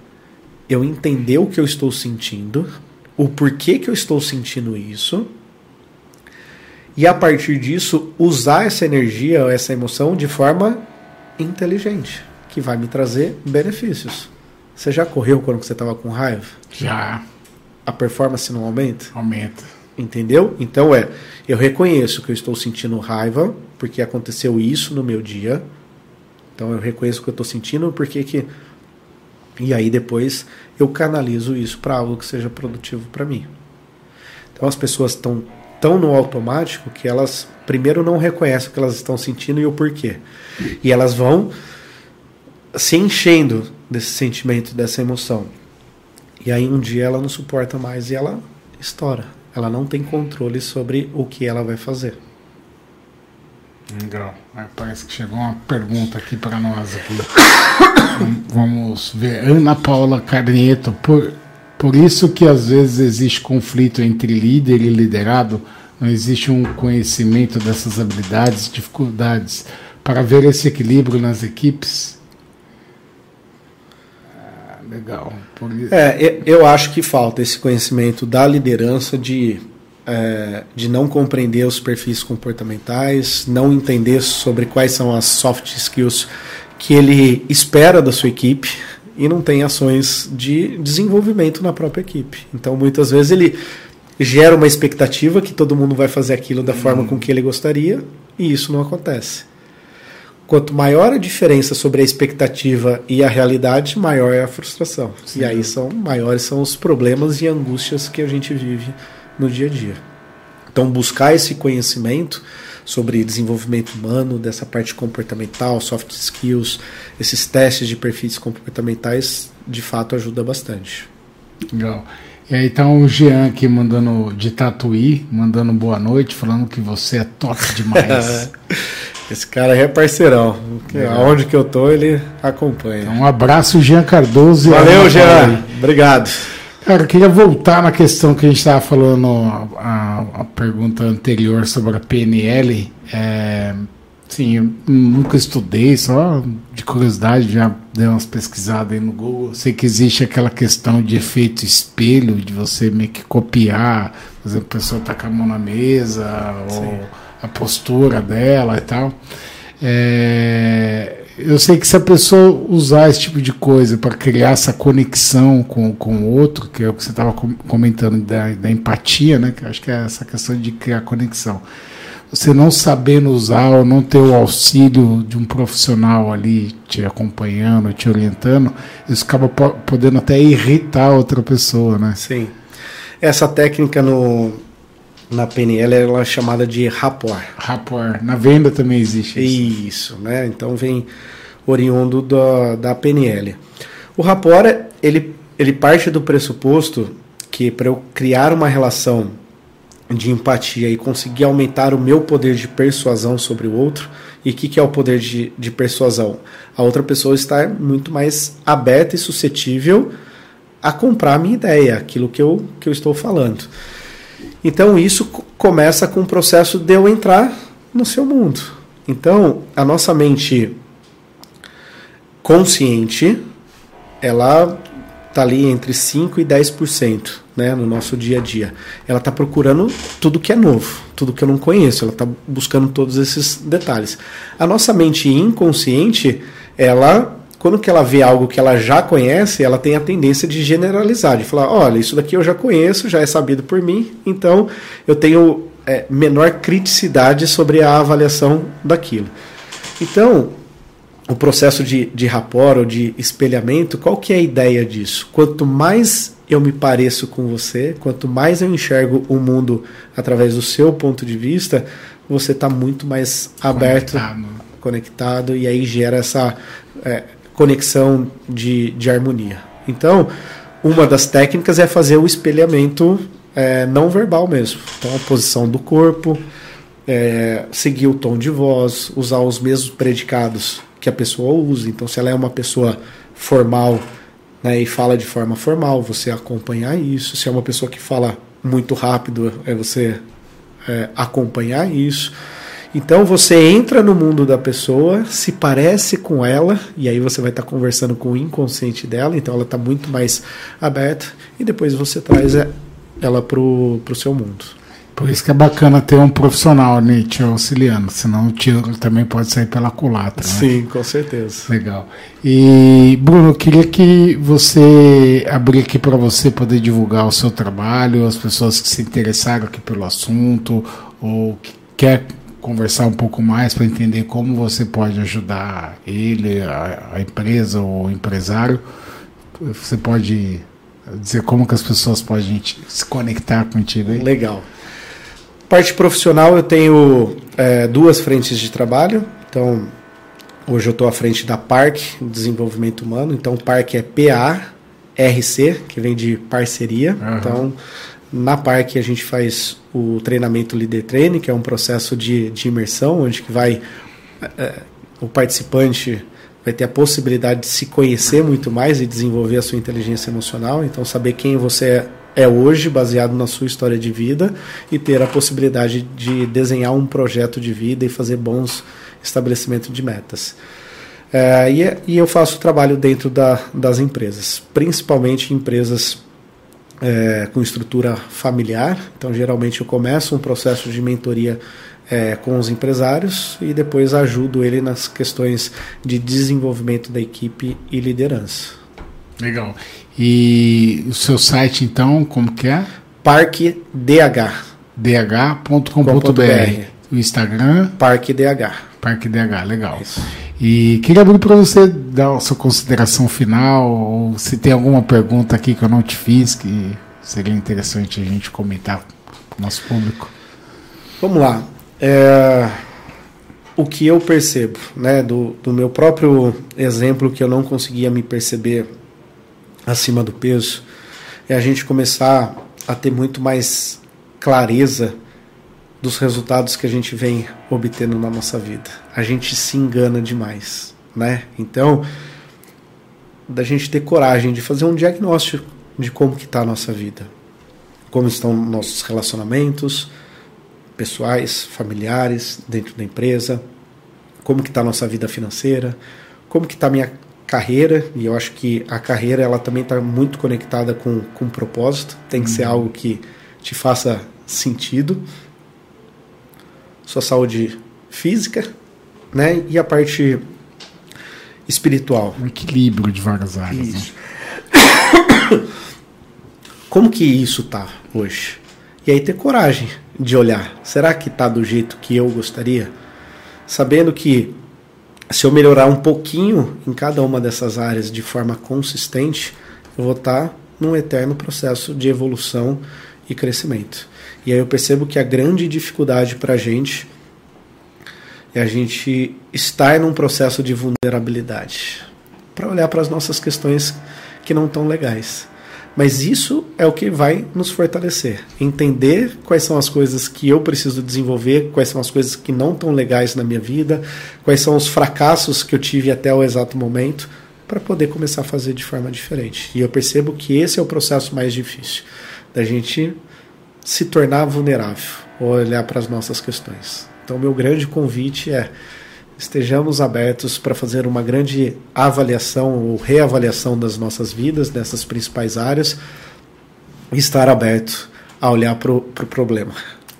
eu entender o que eu estou sentindo, o porquê que eu estou sentindo isso e a partir disso usar essa energia, essa emoção de forma inteligente, que vai me trazer benefícios. Você já correu quando você estava com raiva? Já. A performance não aumenta? Aumenta. Entendeu? Então é, eu reconheço que eu estou sentindo raiva porque aconteceu isso no meu dia. Então eu reconheço que eu estou sentindo porque que e aí depois eu canalizo isso para algo que seja produtivo para mim. Então as pessoas estão tão no automático que elas primeiro não reconhecem o que elas estão sentindo e o porquê. E elas vão se enchendo desse sentimento, dessa emoção. E aí um dia ela não suporta mais e ela estoura. Ela não tem controle sobre o que ela vai fazer. Legal. Parece que chegou uma pergunta aqui para nós aqui. (coughs) Vamos ver. Ana Paula Carneto, por por isso que às vezes existe conflito entre líder e liderado, não existe um conhecimento dessas habilidades, dificuldades para ver esse equilíbrio nas equipes. Ah, legal. É, eu acho que falta esse conhecimento da liderança de é, de não compreender os perfis comportamentais, não entender sobre quais são as soft skills que ele espera da sua equipe e não tem ações de desenvolvimento na própria equipe. Então, muitas vezes ele gera uma expectativa que todo mundo vai fazer aquilo da forma com que ele gostaria e isso não acontece. Quanto maior a diferença sobre a expectativa e a realidade, maior é a frustração. Sim. E aí são maiores são os problemas e angústias que a gente vive no dia a dia. Então, buscar esse conhecimento sobre desenvolvimento humano, dessa parte comportamental, soft skills, esses testes de perfis comportamentais, de fato ajuda bastante. Legal. E aí tá o Jean aqui mandando de Tatuí, mandando boa noite, falando que você é top demais. (laughs) Esse cara é parceirão. Aonde que eu tô, ele acompanha. Então, um abraço, Jean Cardoso. Valeu, Jean. Obrigado. Cara, eu queria voltar na questão que a gente estava falando, a, a, pergunta anterior sobre a PNL. É, sim, eu nunca estudei, só de curiosidade, já dei umas pesquisadas aí no Google. Sei que existe aquela questão de efeito espelho, de você meio que copiar, por exemplo, a pessoa tá com a mão na mesa, sim. ou a postura dela e tal. É, eu sei que se a pessoa usar esse tipo de coisa para criar essa conexão com, com o outro, que é o que você estava comentando da, da, empatia, né? Que acho que é essa questão de criar conexão. Você não sabendo usar ou não ter o auxílio de um profissional ali te acompanhando, te orientando, isso acaba podendo até irritar outra pessoa, né? Sim. Essa técnica no, Na PNL ela é chamada de rapport. Rapport. Na venda também existe isso. Isso, né? Então vem oriundo da, da PNL. O rapport, ele, ele parte do pressuposto que para eu criar uma relação de empatia e conseguir aumentar o meu poder de persuasão sobre o outro, e o que, que é o poder de, de persuasão? A outra pessoa está muito mais aberta e suscetível a comprar a minha ideia, aquilo que eu, que eu estou falando. Então isso começa com o processo de eu entrar no seu mundo. Então a nossa mente consciente, ela está ali entre 5 e 10% né, no nosso dia a dia. Ela está procurando tudo que é novo, tudo que eu não conheço, ela está buscando todos esses detalhes. A nossa mente inconsciente, ela quando que ela vê algo que ela já conhece, ela tem a tendência de generalizar, de falar, olha, isso daqui eu já conheço, já é sabido por mim, então eu tenho é, menor criticidade sobre a avaliação daquilo. Então, o processo de, de rapport ou de espelhamento, qual que é a ideia disso? Quanto mais eu me pareço com você, quanto mais eu enxergo o mundo através do seu ponto de vista, você está muito mais aberto, conectado. conectado, e aí gera essa é, conexão de, de harmonia. Então, uma das técnicas é fazer o espelhamento é, não verbal mesmo. Então, a posição do corpo, é, seguir o tom de voz, usar os mesmos predicados que a pessoa usa. Então, se ela é uma pessoa formal né, e fala de forma formal, você acompanhar isso. Se é uma pessoa que fala muito rápido, é você é, acompanhar isso. Então você entra no mundo da pessoa, se parece com ela, e aí você vai estar conversando com o inconsciente dela, então ela está muito mais aberta, e depois você traz ela para o seu mundo. Por isso que é bacana ter um profissional né, te auxiliando, senão o tiro também pode sair pela culatra. Né? Sim, com certeza. Legal. E, Bruno, eu queria que você abrir aqui para você poder divulgar o seu trabalho, as pessoas que se interessaram aqui pelo assunto, ou que quer conversar um pouco mais para entender como você pode ajudar ele, a, a, empresa ou o empresário. Você pode dizer como que as pessoas podem se conectar contigo aí? Legal. Parte profissional, eu tenho é, duas frentes de trabalho. Então, hoje eu estou à frente da PARC, Desenvolvimento Humano. Então, PARC é P-A-R-C, que vem de parceria. Uhum. Então, na Parque a gente faz o treinamento Leader Training, que é um processo de, de imersão, onde que vai é, o participante vai ter a possibilidade de se conhecer muito mais e desenvolver a sua inteligência emocional, então saber quem você é, é hoje, baseado na sua história de vida, e ter a possibilidade de desenhar um projeto de vida e fazer bons estabelecimentos de metas. É, e, e, eu faço trabalho dentro da, das empresas, principalmente empresas é, com estrutura familiar. Então, geralmente, eu começo um processo de mentoria é, com os empresários e depois ajudo ele nas questões de desenvolvimento da equipe e liderança. Legal. E o seu site, então, como que é? Parque DH. dh.com.br. O Instagram? Parque DH. Parque DH, legal. Isso. E queria abrir para você dar a sua consideração final, ou se tem alguma pergunta aqui que eu não te fiz, que seria interessante a gente comentar com o nosso público. Vamos lá. É, o que eu percebo, né, do, do meu próprio exemplo que eu não conseguia me perceber acima do peso, é a gente começar a ter muito mais clareza dos resultados que a gente vem obtendo na nossa vida. A gente se engana demais, né? Então, da gente ter coragem de fazer um diagnóstico de como que está a nossa vida, como estão nossos relacionamentos pessoais, familiares, dentro da empresa, como que está a nossa vida financeira, como que está a minha carreira, e eu acho que a carreira ela também está muito conectada com, com o propósito, tem que uhum. ser algo que te faça sentido, sua saúde física, né? E a parte espiritual. Um equilíbrio de várias áreas. Né? Isso. Né? (coughs) Como que isso tá hoje? E aí ter coragem de olhar. Será que tá do jeito que eu gostaria? Sabendo que se eu melhorar um pouquinho em cada uma dessas áreas de forma consistente, eu vou estar tá num eterno processo de evolução e crescimento. E aí eu percebo que a grande dificuldade para a gente é a gente estar num processo de vulnerabilidade para olhar para as nossas questões que não estão legais. Mas isso é o que vai nos fortalecer. Entender quais são as coisas que eu preciso desenvolver, quais são as coisas que não estão legais na minha vida, quais são os fracassos que eu tive até o exato momento, para poder começar a fazer de forma diferente. E eu percebo que esse é o processo mais difícil, da gente se tornar vulnerável, olhar para as nossas questões. Então, meu grande convite é estejamos abertos para fazer uma grande avaliação ou reavaliação das nossas vidas, nessas principais áreas, e estar aberto a olhar para o pro problema.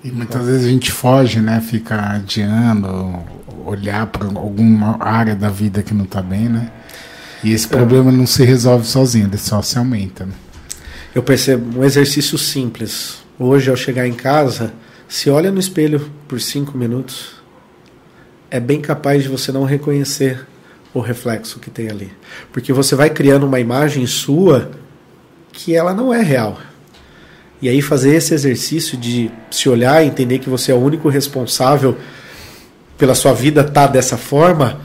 E muitas vezes a gente foge, né? Fica adiando, olhar para alguma área da vida que não está bem, né? E esse problema não se resolve sozinho, ele só se aumenta. Né? Eu percebo um exercício simples. Hoje, ao chegar em casa, se olha no espelho por cinco minutos, é bem capaz de você não reconhecer o reflexo que tem ali. Porque você vai criando uma imagem sua que ela não é real. E aí fazer esse exercício de se olhar e entender que você é o único responsável pela sua vida tá dessa forma,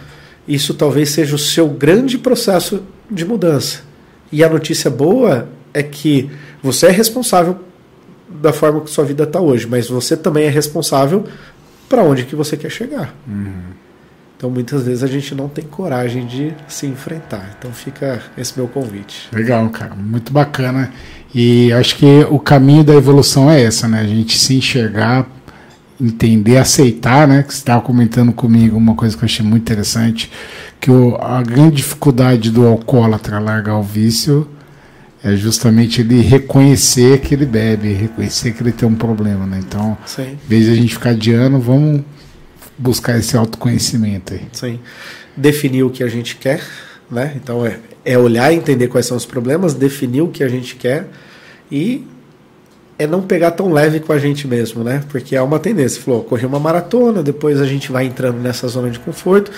isso talvez seja o seu grande processo de mudança. E a notícia boa é que você é responsável da forma que sua vida está hoje, mas você também é responsável para onde que você quer chegar. Uhum. Então muitas vezes a gente não tem coragem de se enfrentar. Então fica esse meu convite. Legal, cara, muito bacana. E acho que o caminho da evolução é essa, né? A gente se enxergar entender, aceitar, né? Que você estava comentando comigo uma coisa que eu achei muito interessante, que o, a grande dificuldade do alcoólatra largar o vício é justamente ele reconhecer que ele bebe, reconhecer que ele tem um problema, né? Então, Sim. em vez de a gente ficar adiando, vamos buscar esse autoconhecimento aí. Sim. Definir o que a gente quer, né? Então é, é olhar entender quais são os problemas, definir o que a gente quer e é não pegar tão leve com a gente mesmo, né? Porque é uma tendência. Falou, correr uma maratona, depois a gente vai entrando nessa zona de conforto.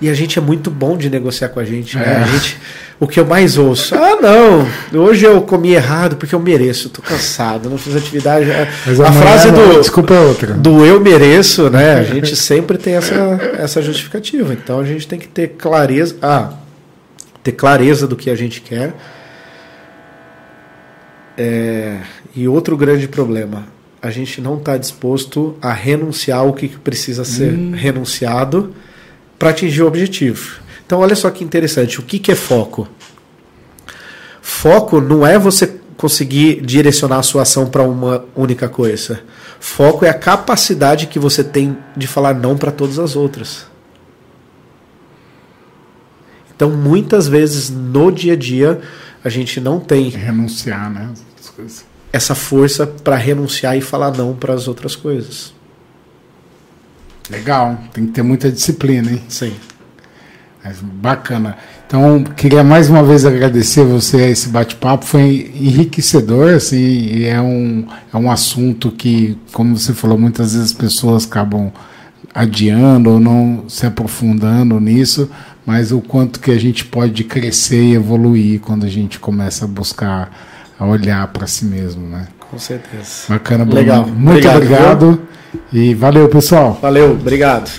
E a gente é muito bom de negociar com a gente, né? É. A gente, o que eu mais ouço, ah, não, hoje eu comi errado porque eu mereço, tô cansado, não fiz atividade. Mas a frase do desculpa outra. do eu mereço, né? A gente sempre tem essa, essa justificativa. Então a gente tem que ter clareza, ah, ter clareza do que a gente quer. É, e outro grande problema, a gente não está disposto a renunciar ao que precisa ser hum. renunciado para atingir o objetivo. Então, olha só que interessante. O que, que é foco? Foco não é você conseguir direcionar a sua ação para uma única coisa. Foco é a capacidade que você tem de falar não para todas as outras. Então, muitas vezes no dia a dia, a gente não tem. Renunciar, né? essa força para renunciar e falar não para as outras coisas. Legal, tem que ter muita disciplina, hein? Sim. Mas bacana. Então, queria mais uma vez agradecer você a esse bate-papo, foi enriquecedor, assim, e é um, é um assunto que, como você falou, muitas vezes as pessoas acabam adiando ou não se aprofundando nisso, mas o quanto que a gente pode crescer e evoluir quando a gente começa a buscar a olhar para si mesmo, né? Com certeza. Bacana, Bruno. Legal. Muito obrigado. obrigado. E valeu, pessoal. Valeu, obrigado.